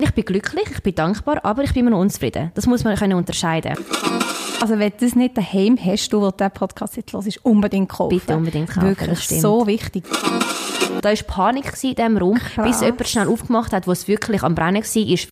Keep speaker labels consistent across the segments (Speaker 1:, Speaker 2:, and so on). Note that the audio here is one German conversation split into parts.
Speaker 1: Ich bin glücklich, ich bin dankbar, aber ich bin immer noch unzufrieden. Das muss man können unterscheiden.
Speaker 2: Also wenn du das nicht daheim hast, du, der diesen Podcast jetzt hörst, unbedingt kaufen.
Speaker 1: Bitte unbedingt kaufen,
Speaker 2: Wirklich,
Speaker 1: das stimmt.
Speaker 2: so wichtig.
Speaker 1: Da war Panik gewesen in diesem Raum,
Speaker 2: Krass.
Speaker 1: bis jemand schnell aufgemacht hat, wo es wirklich am Brennen war.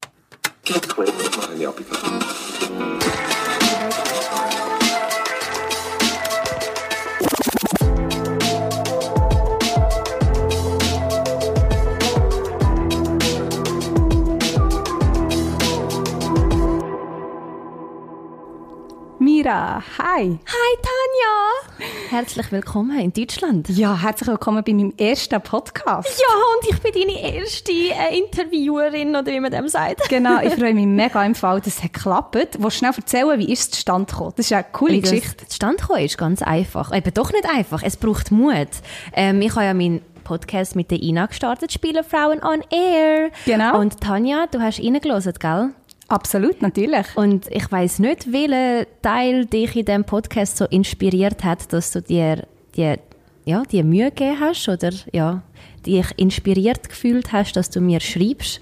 Speaker 2: Mira, hi.
Speaker 1: Hi Tanja! Herzlich willkommen in Deutschland.
Speaker 2: Ja, herzlich willkommen bei meinem ersten Podcast.
Speaker 1: Ja, und ich bin deine erste äh, Interviewerin, oder wie man dem sagt.
Speaker 2: Genau, ich freue mich mega im Fall, dass es hat geklappt. Willst du schnell erzählen, wie ist es zustande gekommen? Das ist eine coole
Speaker 1: Wie das
Speaker 2: Geschichte.
Speaker 1: zustande gekommen ist ganz einfach. Eben doch nicht einfach. Es braucht Mut. Ähm, ich habe ja meinen Podcast mit der Ina gestartet, Spielerfrauen on Air.
Speaker 2: Genau.
Speaker 1: Und Tanja, du hast reingelassen, gell?
Speaker 2: Absolut, natürlich.
Speaker 1: Und ich weiß nicht, welcher Teil dich in diesem Podcast so inspiriert hat, dass du dir die, ja, die Mühe gegeben hast oder ja, dich inspiriert gefühlt hast, dass du mir schreibst,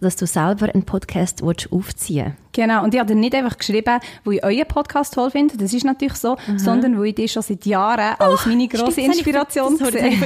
Speaker 1: dass du selber einen Podcast willst aufziehen
Speaker 2: Genau, und ich habe nicht einfach geschrieben, wo ich euren Podcast toll finde, das ist natürlich so, sondern wo ich dich schon seit Jahren als meine grosse
Speaker 1: Oh, stimmt,
Speaker 2: Inspiration sehe.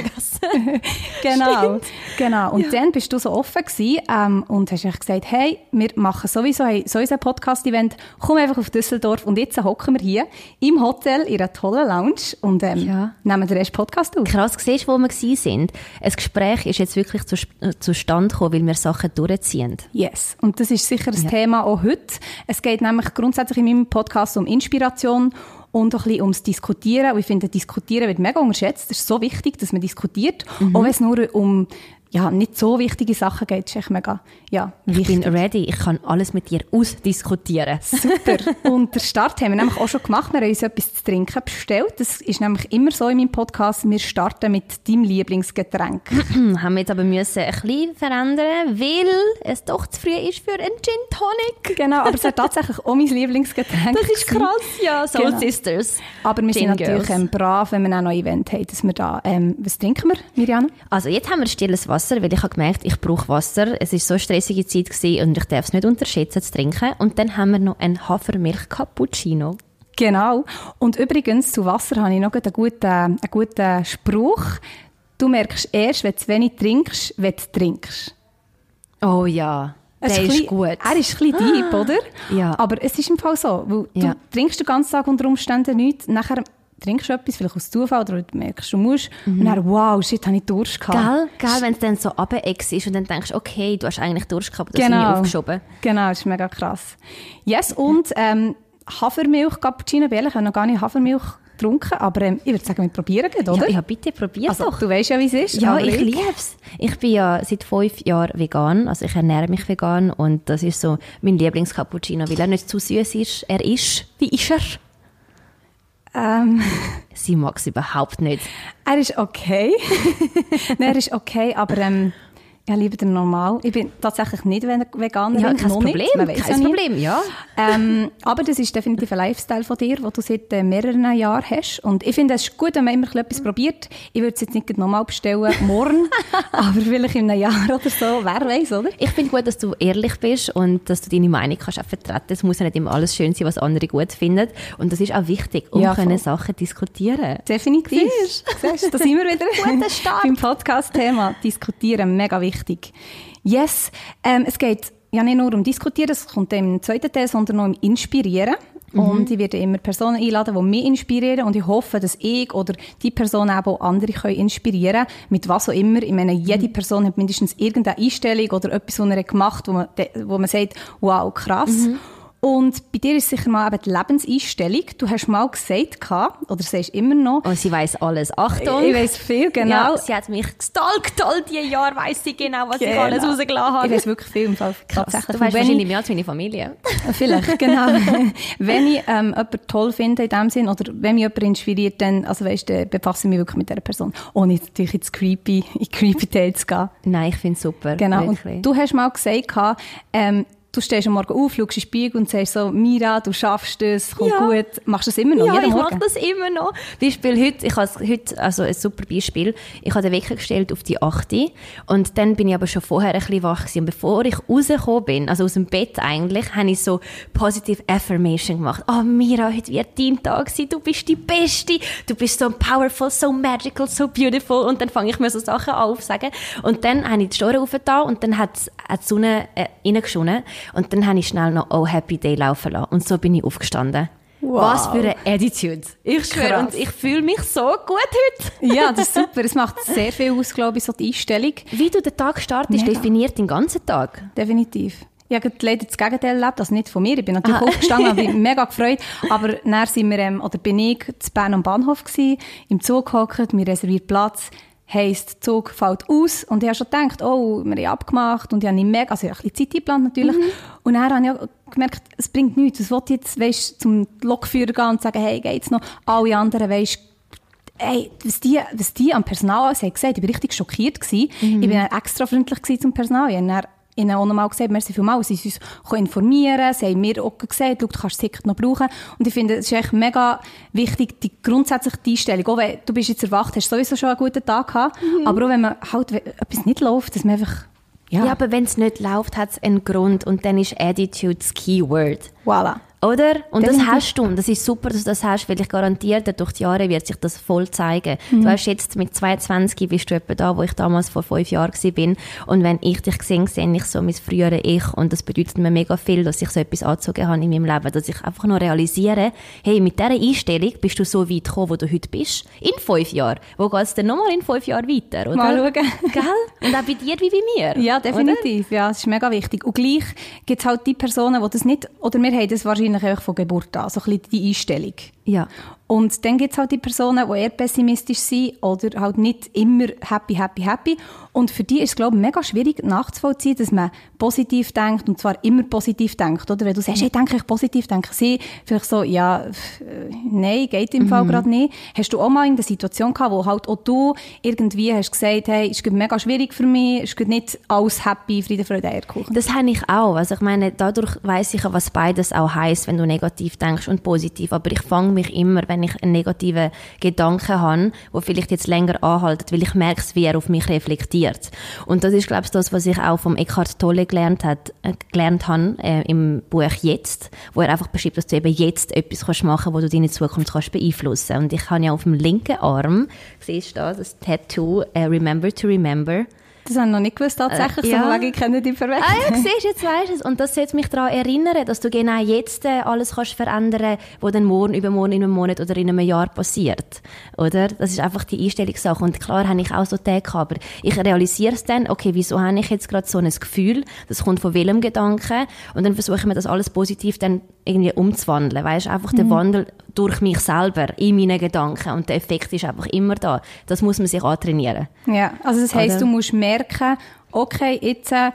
Speaker 2: Genau, genau. Und dann bist du so offen gewesen, ähm, und hast echt gesagt, hey, wir machen sowieso, hey, sowieso ein Podcast-Event, komm einfach auf Düsseldorf und jetzt hocken wir hier im Hotel in einer tollen Lounge und ähm,
Speaker 1: Ja.
Speaker 2: nehmen den ersten Podcast auf.
Speaker 1: Krass, siehst wo wir sind? Ein Gespräch ist jetzt wirklich zu, äh, zustande gekommen, weil wir Sachen durchziehen.
Speaker 2: Yes, und das ist sicher ein Thema auch heute. Es geht nämlich grundsätzlich in meinem Podcast um Inspiration und auch ein bisschen ums Diskutieren. Und ich finde, Diskutieren wird mega unterschätzt. Es ist so wichtig, dass man diskutiert. Auch wenn es nur um ja, nicht so wichtige Sachen geht, ist echt mega ja,
Speaker 1: Ich bin ready, ich kann alles mit dir ausdiskutieren.
Speaker 2: Super. Und den Start haben wir nämlich auch schon gemacht. Wir haben uns etwas zu trinken bestellt. Das ist nämlich immer so in meinem Podcast. Wir starten mit deinem Lieblingsgetränk.
Speaker 1: Haben wir jetzt aber müssen ein bisschen verändern, weil es doch zu früh ist für einen Gin Tonic.
Speaker 2: genau, aber es ist tatsächlich auch mein Lieblingsgetränk.
Speaker 1: Das ist krass, ja. Soul
Speaker 2: Genau.
Speaker 1: Sisters.
Speaker 2: Aber wir sind
Speaker 1: Gin
Speaker 2: natürlich
Speaker 1: Girls.
Speaker 2: ähm, brav, wenn wir auch noch ein Event haben, dass wir da... Ähm, was trinken wir, Mirjana?
Speaker 1: Also jetzt haben wir stilles Wasser, weil ich habe gemerkt, ich brauche Wasser. Es ist so eine stressige Zeit gewesen und ich darf es nicht unterschätzen zu trinken. Und dann haben wir noch einen Hafermilch Cappuccino.
Speaker 2: Genau. Und übrigens, zu Wasser habe ich noch einen guten, einen guten Spruch. Du merkst erst, wenn du wenig trinkst, wenn du trinkst.
Speaker 1: Oh ja, der ist
Speaker 2: bisschen-
Speaker 1: gut.
Speaker 2: Er ist ein bisschen deep, oder?
Speaker 1: Ja.
Speaker 2: Aber es ist im Fall so. Weil
Speaker 1: Ja.
Speaker 2: Du trinkst den ganzen Tag unter Umständen nichts, nachher trinkst du etwas, vielleicht aus Zufall, oder du merkst, du musst, und dann, wow, shit, habe ich Durst gehabt.
Speaker 1: Gell, gell, wenn es dann so runtergex ist und dann denkst, okay, du hast eigentlich Durst gehabt, das
Speaker 2: Genau.
Speaker 1: aufgeschoben.
Speaker 2: Genau, das ist mega krass. Yes, und ähm, Hafermilch, Cappuccino, ehrlich, ich habe noch gar nicht Hafermilch getrunken, aber ähm, ich würde sagen, wir probieren gleich, oder?
Speaker 1: Ja, ja, bitte, probier
Speaker 2: also,
Speaker 1: doch.
Speaker 2: du weißt ja, wie es ist.
Speaker 1: Ja, ich liebe es. Ich bin ja seit fünf Jahren vegan, also ich ernähre mich vegan und das ist so mein Lieblingscappuccino, weil er nicht zu süß ist. Er ist, wie ist er?
Speaker 2: Ähm,
Speaker 1: Sie mag es überhaupt nicht.
Speaker 2: er ist okay. Nein, er ist okay, aber ähm, ich liebe den normal. Ich bin tatsächlich nicht Ve- Veganerin.
Speaker 1: Ja, kein Problem,
Speaker 2: Nicht. Man ja
Speaker 1: kein
Speaker 2: nicht.
Speaker 1: Problem, ja.
Speaker 2: Ähm, aber das ist definitiv ein Lifestyle von dir, den du seit äh, mehreren Jahren hast. Und ich finde, es ist gut, wenn man immer etwas probiert. Ich würde es jetzt nicht nochmal bestellen, morgen, aber vielleicht in einem Jahr oder so. Wer weiß, oder?
Speaker 1: Ich finde gut, dass du ehrlich bist und dass du deine Meinung kannst auch vertreten. Es muss ja nicht immer alles schön sein, was andere gut finden. Und das ist auch wichtig, um
Speaker 2: Ja,
Speaker 1: können. Sachen diskutieren.
Speaker 2: Definitiv. Siehst du, da sind wir wieder
Speaker 1: Guter Start.
Speaker 2: beim Podcast-Thema. Diskutieren, mega wichtig. Yes, ähm, es geht ja nicht nur um Diskutieren, es kommt im zweiten Teil, sondern auch um Inspirieren. Und ich werde immer Personen einladen, die mich inspirieren. Und ich hoffe, dass ich oder die Person eben auch andere können inspirieren Mit was auch immer. Ich meine, jede Person hat mindestens irgendeine Einstellung oder etwas, was er hat gemacht wo man, wo man sagt, wow, krass. Und bei dir ist sicher mal eben die Lebenseinstellung. Du hast mal gesagt, oder sagst immer noch,
Speaker 1: Und sie weiß alles. Achtung!
Speaker 2: ich weiss viel, genau.
Speaker 1: Ja, sie hat mich gestalkt all die Jahre, weiss sie genau, was ich
Speaker 2: Genau.
Speaker 1: alles rausgelassen habe.
Speaker 2: Ich weiß wirklich viel im Fall.
Speaker 1: Krass,
Speaker 2: Tatsächlich.
Speaker 1: du weißt wahrscheinlich mehr als meine Familie.
Speaker 2: ich, vielleicht, genau. wenn ich ähm, jemanden toll finde in dem Sinn, oder wenn mich jemand inspiriert, dann, also weißt du, befasse ich mich wirklich mit dieser Person. Ohne natürlich ins creepy, in creepy Tales zu gehen.
Speaker 1: Nein, ich finde es super.
Speaker 2: Genau.
Speaker 1: Wirklich.
Speaker 2: Und du hast mal gesagt, ähm, du stehst am Morgen auf, schaust in den Spiegel und sagst so, Mira, du schaffst es, kommt
Speaker 1: Ja.
Speaker 2: gut. Machst du das immer noch?
Speaker 1: Ja, ich mache das immer noch. Beispiel heute, ich habe heute, also ein super Beispiel, ich habe den Wecker gestellt auf die 8 und dann bin ich aber schon vorher ein bisschen wach gewesen. Und bevor ich rausgekommen bin, also aus dem Bett eigentlich, habe ich so Positive Affirmation gemacht. Oh Mira, heute wird dein Tag sein, du bist die Beste, du bist so powerful, so magical, so beautiful und dann fange ich mir so Sachen an aufzusagen und dann habe ich die Story aufgetan und dann hat hat die Sonne äh, reingeschonnen und dann habe ich schnell noch Oh Happy Day laufen lassen und so bin ich aufgestanden.
Speaker 2: Wow.
Speaker 1: Was für eine Attitude. Ich schwöre, und ich fühle mich so gut heute.
Speaker 2: Ja, das ist super. Es macht sehr viel aus, glaube ich, so die Einstellung.
Speaker 1: Wie du den Tag startest,
Speaker 2: Mega.
Speaker 1: definiert den ganzen Tag.
Speaker 2: Definitiv. Ich habe leider das Gegenteil erlebt, also nicht von mir. Ich bin natürlich
Speaker 1: Ah.
Speaker 2: aufgestanden, habe mich mega gefreut. Aber dann sind wir, ähm, oder bin ich zu Bern am Bahnhof gewesen, im Zug gehockt, mir reserviert Platz. Heisst, der Zug fällt aus. Und ich habe schon gedacht, oh, wir haben abgemacht. Und ich habe nicht mega, also ich habe ein bisschen Zeit eingeplant natürlich. Und dann habe ich gemerkt, es bringt nichts. Was ich jetzt, weisst, zum Lokführer gehen und sagen, hey, geht's noch? Alle anderen, weisst, Ey, was die, was die am Personal alles haben gesagt, ich war richtig schockiert. Gewesen. Ich dann extra freundlich zum Personal. Ich habe ihnen auch nochmal gesagt, merci vielmals, sie sind uns informieren sie haben mir auch gesagt, schau, du kannst das Ticket noch brauchen. Und ich finde, es ist echt mega wichtig, die grundsätzliche Einstellung, auch wenn du bist jetzt erwacht, hast sowieso schon einen guten Tag gehabt, aber auch wenn man halt etwas nicht läuft, dass man einfach, ja,
Speaker 1: Ja, aber wenn es nicht läuft, hat es einen Grund und dann ist Attitude das Keyword.
Speaker 2: voilà.
Speaker 1: Oder? Und das
Speaker 2: Definitiv.
Speaker 1: hast du. Und das ist super, dass du das hast, weil ich garantiere, durch die Jahre wird sich das voll zeigen. Du hast jetzt mit 22 bist du etwa da, wo ich damals vor fünf Jahren war. bin. Und wenn ich dich sehe, sehe ich so mein früheres Ich. Und das bedeutet mir mega viel, dass ich so etwas angezogen habe in meinem Leben. Dass ich einfach nur realisiere, hey, mit dieser Einstellung bist du so weit gekommen, wo du heute bist. In fünf Jahren. Wo geht es denn nochmal in fünf Jahren weiter, oder?
Speaker 2: Mal schauen.
Speaker 1: Gell? Und auch bei dir wie bei mir.
Speaker 2: Ja,
Speaker 1: oder?
Speaker 2: definitiv. Ja, das ist mega wichtig. Und gleich gibt es halt die Personen, die das nicht, oder wir haben das wahrscheinlich einfach von Geburt an, so ein bisschen die Einstellung.
Speaker 1: Ja.
Speaker 2: Und dann gibt es halt die Personen, die eher pessimistisch sind oder halt nicht immer happy, happy, happy. Und für die ist es, glaube ich, mega schwierig nachzuvollziehen, dass man positiv denkt und zwar immer positiv denkt. Oder wenn du sagst, hey, denke ich positiv, denke sie vielleicht so, ja, äh, nein, geht im Fall gerade nicht. Hast du auch mal in der Situation gehabt, wo halt auch du irgendwie hast gesagt, hey, ist gerade mega schwierig für mich, ist gerade nicht alles happy, Friede, Freude, Eierkuchen.
Speaker 1: Das habe ich auch. Also ich meine, dadurch weiß ich ja, was beides auch heißt, wenn du negativ denkst und positiv. Aber ich fange mich immer, wenn ich einen negativen Gedanken habe, wo vielleicht jetzt länger anhaltet, weil ich merke, wie er auf mich reflektiert. Und das ist, glaube ich, das, was ich auch vom Eckhart Tolle gelernt, hat, äh, gelernt habe äh, im Buch «Jetzt», wo er einfach beschreibt, dass du eben jetzt etwas kannst machen kannst, wo du deine Zukunft kannst beeinflussen Und ich habe ja auf dem linken Arm, siehst du da, das Tattoo äh, «Remember to remember»,
Speaker 2: Das habe ich noch nicht gewusst, tatsächlich.
Speaker 1: Äh,
Speaker 2: so
Speaker 1: ja.
Speaker 2: von wegen, ich kenne die verwechseln.
Speaker 1: Ah ja, siehst, jetzt weisst du es. Und das sollte mich daran erinnern, dass du genau jetzt äh, alles kannst verändern was dann morgen, übermorgen, in einem Monat oder in einem Jahr passiert. Oder? Das ist einfach die Einstellungssache. Und klar habe ich auch so Tage gehabt, aber ich realisiere es dann, okay, wieso habe ich jetzt gerade so ein Gefühl, das kommt von welchem Gedanken und dann versuche ich mir das alles positiv dann irgendwie umzuwandeln. Weißt einfach der Wandel durch mich selber, in meinen Gedanken und der Effekt ist einfach immer da. Das muss man sich antrainieren.
Speaker 2: Ja, also das heisst,
Speaker 1: Oder?
Speaker 2: du musst merken, okay, jetzt, äh,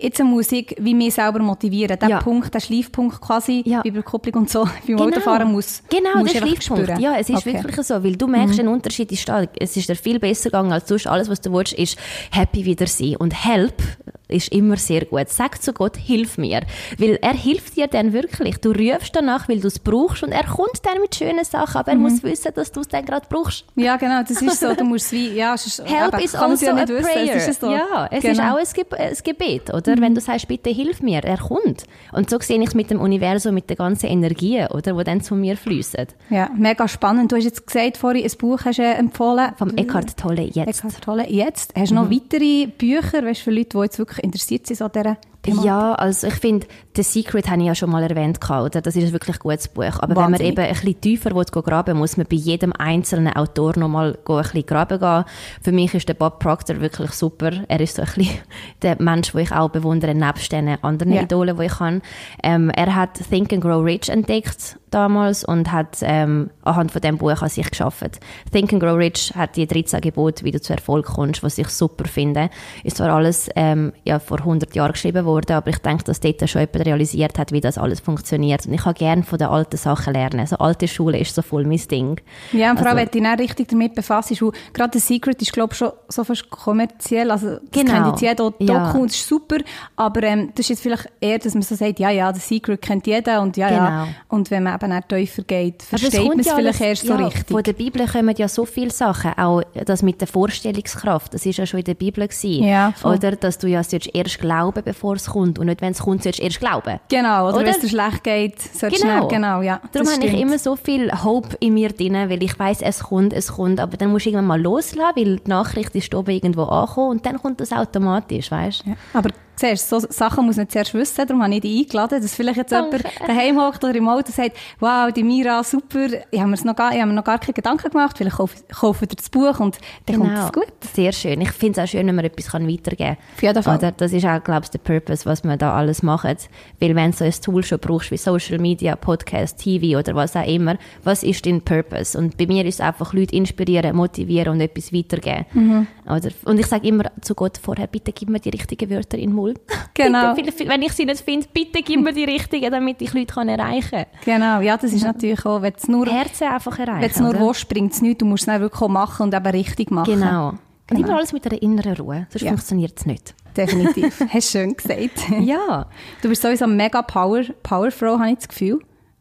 Speaker 2: jetzt muss ich wie mich selber motivieren. Der
Speaker 1: Ja.
Speaker 2: Punkt, der Schleifpunkt quasi,
Speaker 1: Ja.
Speaker 2: bei Überkopplung und so, beim Autofahren muss
Speaker 1: Genau, der Schleifpunkt.
Speaker 2: spüren.
Speaker 1: Ja, es ist
Speaker 2: Okay. Mhm.
Speaker 1: wirklich so, weil du merkst, ein Unterschied ist da. Es ist dir viel besser gegangen als sonst. Alles, was du willst, ist happy wieder sein. Und help ist immer sehr gut. Sag zu Gott, hilf mir. Weil er hilft dir dann wirklich. Du rufst danach, weil du es brauchst und er kommt dann mit schönen Sachen, aber er
Speaker 2: Mhm.
Speaker 1: muss wissen, dass du es dann gerade brauchst.
Speaker 2: Ja, genau, das ist so. Du musst wie, ja, es ist,
Speaker 1: Help
Speaker 2: eben,
Speaker 1: is also
Speaker 2: ja
Speaker 1: a
Speaker 2: wissen,
Speaker 1: prayer.
Speaker 2: Es ist so.
Speaker 1: Ja, es
Speaker 2: genau.
Speaker 1: ist auch ein, Ge ein Gebet, oder? Wenn du sagst, bitte hilf mir, er kommt. Und so sehe ich es mit dem Universum, mit den ganzen Energien, oder? Die dann zu mir fließen.
Speaker 2: Ja, mega spannend. Du hast jetzt gesagt vorhin, ein Buch hast du äh, empfohlen.
Speaker 1: Vom Eckhart Tolle jetzt.
Speaker 2: Eckhart Tolle. Jetzt, hast du noch weitere Bücher, weißt, für Leute, die jetzt wirklich interessiert sind an dieser
Speaker 1: Ja, also ich finde, The Secret habe ich ja schon mal erwähnt, oder? das ist ein wirklich gutes Buch. Aber wenn man
Speaker 2: Wahnsinnig.
Speaker 1: eben ein bisschen tiefer will, graben muss man bei jedem einzelnen Autor nochmal ein bisschen graben gehen. Für mich ist der Bob Proctor wirklich super. Er ist so ein bisschen der Mensch, den ich auch bewundere, nebst den anderen
Speaker 2: Ja.
Speaker 1: Idolen, die ich habe. Ähm, er hat Think and Grow Rich entdeckt damals und hat ähm, anhand von dem Buch an sich geschafft. Think and Grow Rich hat die 13 Gebote, wie du zu Erfolg kommst, was ich super finde. Ist zwar alles ähm, ja, vor 100 Jahren geschrieben worden, geworden, aber ich denke, dass dort schon jemand realisiert hat, wie das alles funktioniert. Und ich kann gerne von den alten Sachen lernen. Also alte Schule ist so voll mein Ding.
Speaker 2: Ja, und vor allem,
Speaker 1: Also-
Speaker 2: wenn du dich richtig damit befasst, ist, gerade The Secret ist, glaube ich, schon so fast kommerziell, also das
Speaker 1: Genau.
Speaker 2: kennt jetzt jeder, Doku,
Speaker 1: Ja.
Speaker 2: das ist super, aber ähm, das ist jetzt vielleicht eher, dass man so sagt, ja, ja, The Secret kennt jeder und ja, ja,
Speaker 1: Genau.
Speaker 2: und wenn man eben auch tiefer geht, versteht man es
Speaker 1: ja
Speaker 2: vielleicht
Speaker 1: alles-
Speaker 2: erst so
Speaker 1: ja,
Speaker 2: richtig.
Speaker 1: Von der Bibel kommen ja so viele Sachen, auch das mit der Vorstellungskraft, das ist ja schon in der Bibel gewesen.
Speaker 2: Ja, voll.
Speaker 1: Oder, dass du ja erst glauben, bevor es kommt und nicht, wenn es kommt, sollst du erst glauben.
Speaker 2: Genau, oder,
Speaker 1: Oder?
Speaker 2: wenn es dir schlecht geht, solltest du
Speaker 1: Genau.
Speaker 2: schnell, genau, ja.
Speaker 1: Darum habe ich immer so viel Hope in mir drin, weil ich weiß, es kommt, es kommt, aber dann musst du irgendwann mal loslassen, weil die Nachricht ist oben irgendwo angekommen und dann kommt das automatisch, weißt du?
Speaker 2: Ja. Aber siehst, so Sachen muss man zuerst wissen, darum habe ich dich eingeladen, dass vielleicht jetzt
Speaker 1: Danke.
Speaker 2: jemand daheim hockt oder im Auto und sagt, wow, die Mira, super, ich habe, mir's noch gar, ich habe mir noch gar keine Gedanken gemacht, vielleicht kaufe, kaufe dir das Buch und dann kommt es gut.
Speaker 1: Sehr schön. Ich finde es auch schön, wenn man etwas kann weitergeben kann.
Speaker 2: Auf jeden Fall.
Speaker 1: Oder das ist auch, glaube ich, der Purpose, was wir da alles machen. Weil wenn du so ein Tool schon brauchst, wie Social Media, Podcast, TV oder was auch immer, was ist dein Purpose? Und bei mir ist es einfach, Leute inspirieren, motivieren und etwas weitergeben.
Speaker 2: Mhm.
Speaker 1: Oder, und ich sage immer zu Gott vorher, bitte gib mir die richtigen Wörter in den Mund.
Speaker 2: Genau.
Speaker 1: bitte, wenn ich sie nicht finde, bitte gib mir die richtigen, damit ich Leute kann erreichen kann.
Speaker 2: Genau, ja, das ist natürlich auch, wenn es nur,
Speaker 1: Herzen einfach erreichen.
Speaker 2: wenn es nur willst, bringt es nichts, du musst es dann wirklich auch machen und eben richtig machen.
Speaker 1: Genau. Und
Speaker 2: Genau.
Speaker 1: immer alles mit einer inneren Ruhe, sonst
Speaker 2: Ja.
Speaker 1: funktioniert es nicht.
Speaker 2: Definitiv. Hast du schön gesagt.
Speaker 1: Ja.
Speaker 2: Du bist sowieso eine mega Power, Powerfrau, habe ich das Gefühl.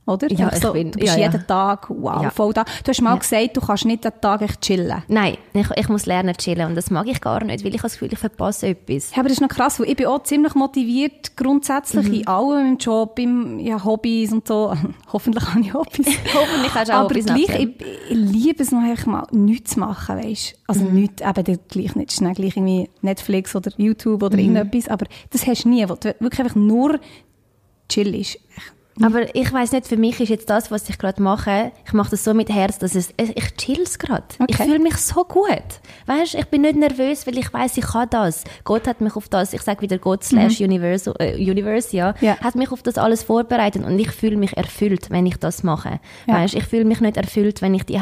Speaker 2: Oder?
Speaker 1: Ja, ich bin-
Speaker 2: du bist
Speaker 1: ja, ja.
Speaker 2: jeden Tag, wow,
Speaker 1: Ja.
Speaker 2: voll da. Du hast mal gesagt, du kannst nicht den Tag echt chillen.
Speaker 1: Nein, ich, ich muss lernen chillen und das mag ich gar nicht, weil ich das Gefühl, ich verpasse etwas.
Speaker 2: Ja, aber das ist noch krass, weil ich bin auch ziemlich motiviert, grundsätzlich
Speaker 1: Mhm.
Speaker 2: in allem, im Job, im ja, Hobbys und so. Hoffentlich habe ich Hobbys.
Speaker 1: Hoffentlich hast du auch
Speaker 2: aber
Speaker 1: Hobbys
Speaker 2: gleich,
Speaker 1: nachher.
Speaker 2: ich, ich liebe es noch einfach mal, nichts zu machen, weißt Also
Speaker 1: Mhm.
Speaker 2: nichts, eben gleich nicht schnell gleich irgendwie Netflix oder YouTube oder
Speaker 1: Mhm.
Speaker 2: irgendetwas, aber das hast du nie, wo du wirklich einfach nur chill ist.
Speaker 1: Aber ich weiß nicht, für mich ist jetzt das, was ich gerade mache, ich mache das so mit Herz, dass es, ich chill es gerade. Ich
Speaker 2: Okay.
Speaker 1: fühle mich so gut. Weißt, ich bin nicht nervös, weil ich weiß, ich kann das. Gott hat mich auf das, ich sage wieder Gott slash Universe, äh, Universe, ja,
Speaker 2: Mhm. Ja.
Speaker 1: hat mich auf das alles vorbereitet und ich fühle mich erfüllt, wenn ich das mache.
Speaker 2: Ja.
Speaker 1: Weißt, ich fühle mich nicht erfüllt, wenn ich die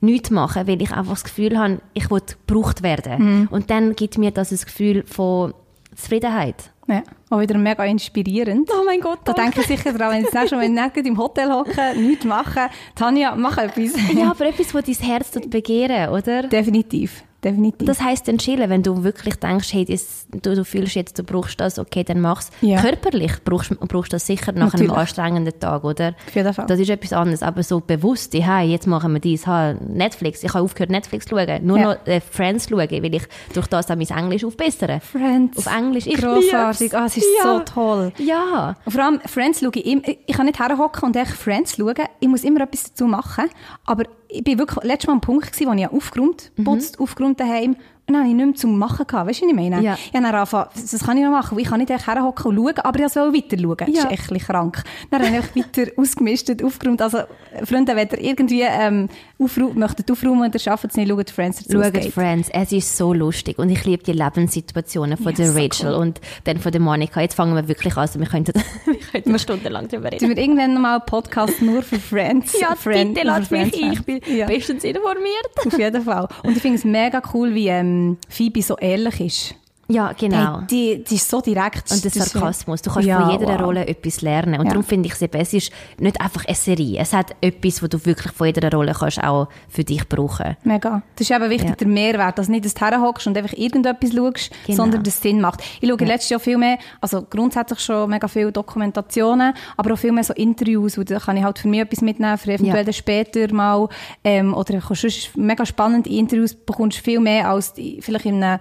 Speaker 1: nichts mache, weil ich einfach das Gefühl habe, ich will gebraucht werden.
Speaker 2: Mhm.
Speaker 1: Und dann gibt mir das ein Gefühl von Zufriedenheit.
Speaker 2: Ja, auch wieder mega inspirierend.
Speaker 1: Oh mein Gott,
Speaker 2: Da denke ich sicher daran, wenn ich das schon, wenn ich nicht im Hotel hocke, nichts machen. Tanja, mach etwas.
Speaker 1: Ja, aber etwas, was dein Herz begehren, oder?
Speaker 2: Definitiv, definitiv.
Speaker 1: Das heisst dann chillen, wenn du wirklich denkst, hey, das, du, du fühlst jetzt, du brauchst das, okay, dann mach's.
Speaker 2: Ja.
Speaker 1: Körperlich brauchst du brauchst das sicher nach
Speaker 2: Natürlich.
Speaker 1: einem anstrengenden Tag, oder?
Speaker 2: Auf jeden Fall.
Speaker 1: Das ist etwas anderes, aber so bewusst, hey, jetzt machen wir dies, ha, Netflix, ich habe aufgehört Netflix zu schauen, nur
Speaker 2: Ja.
Speaker 1: noch äh, Friends schauen, weil ich durch das auch mein Englisch aufbessere.
Speaker 2: Friends.
Speaker 1: Auf Englisch, ich
Speaker 2: Grossartig. Ah, es ist
Speaker 1: Ja.
Speaker 2: so toll.
Speaker 1: Ja.
Speaker 2: Und vor allem Friends schaue ich immer, ich kann nicht herhocken und echt Friends schauen. Ich muss immer etwas dazu machen. Aber ich bin wirklich letztes Mal am Punkt gewesen, wo ich aufgeräumt, putzt, aufgeräumt daheim. Dann habe ich nichts zum Machen gehabt. Weißt du, was ich meine?
Speaker 1: Ja.
Speaker 2: Ich habe dann angefangen, das kann ich noch machen, ich kann nicht echt herhocken und schauen, aber ich wollte weiter schauen. Das
Speaker 1: Ja.
Speaker 2: ist echt ein krank. Dann habe ich einfach weiter ausgemistet, aufgeräumt. Also, Freunde, wenn ihr irgendwie, ähm, aufräumen, möchtet aufräumen und ihr schafft es nicht, schaut Friends dazu.
Speaker 1: Schaut. Friends, es ist so lustig und ich liebe die Lebenssituationen von
Speaker 2: Ja,
Speaker 1: der
Speaker 2: so
Speaker 1: Rachel
Speaker 2: cool.
Speaker 1: und dann von der Monika. Jetzt fangen wir wirklich an, also wir könnten, wir könnten stundenlang darüber reden.
Speaker 2: Tun wir irgendwann mal einen Podcast nur für Friends?
Speaker 1: Ja,
Speaker 2: Friend-
Speaker 1: bitte lass mich ich bin
Speaker 2: Ja.
Speaker 1: bestens informiert.
Speaker 2: Auf jeden Fall. Und ich finde es mega cool, wie ähm, Phoebe so ehrlich ist.
Speaker 1: Ja, genau.
Speaker 2: Hey, die, die ist so direkt.
Speaker 1: Und der Sarkasmus. Du kannst
Speaker 2: Ja,
Speaker 1: von jeder
Speaker 2: wow.
Speaker 1: Rolle etwas lernen. Und
Speaker 2: Ja.
Speaker 1: darum finde ich es eben, es ist nicht einfach eine Serie. Es hat etwas, wo du wirklich von jeder Rolle kannst auch für dich brauchen.
Speaker 2: Mega. Das ist eben wichtig,
Speaker 1: Ja.
Speaker 2: der Mehrwert, dass nicht, dass du herhockst und einfach irgendetwas schaust,
Speaker 1: Genau.
Speaker 2: sondern dass es Sinn macht. Ich schaue letztes Jahr viel mehr, also grundsätzlich schon mega viele Dokumentationen, aber auch viel mehr so Interviews, und da kann ich halt für mich etwas mitnehmen, für eventuell
Speaker 1: Ja.
Speaker 2: später mal, ähm, oder du kannst mega spannende Interviews bekommst viel mehr als die, vielleicht in einem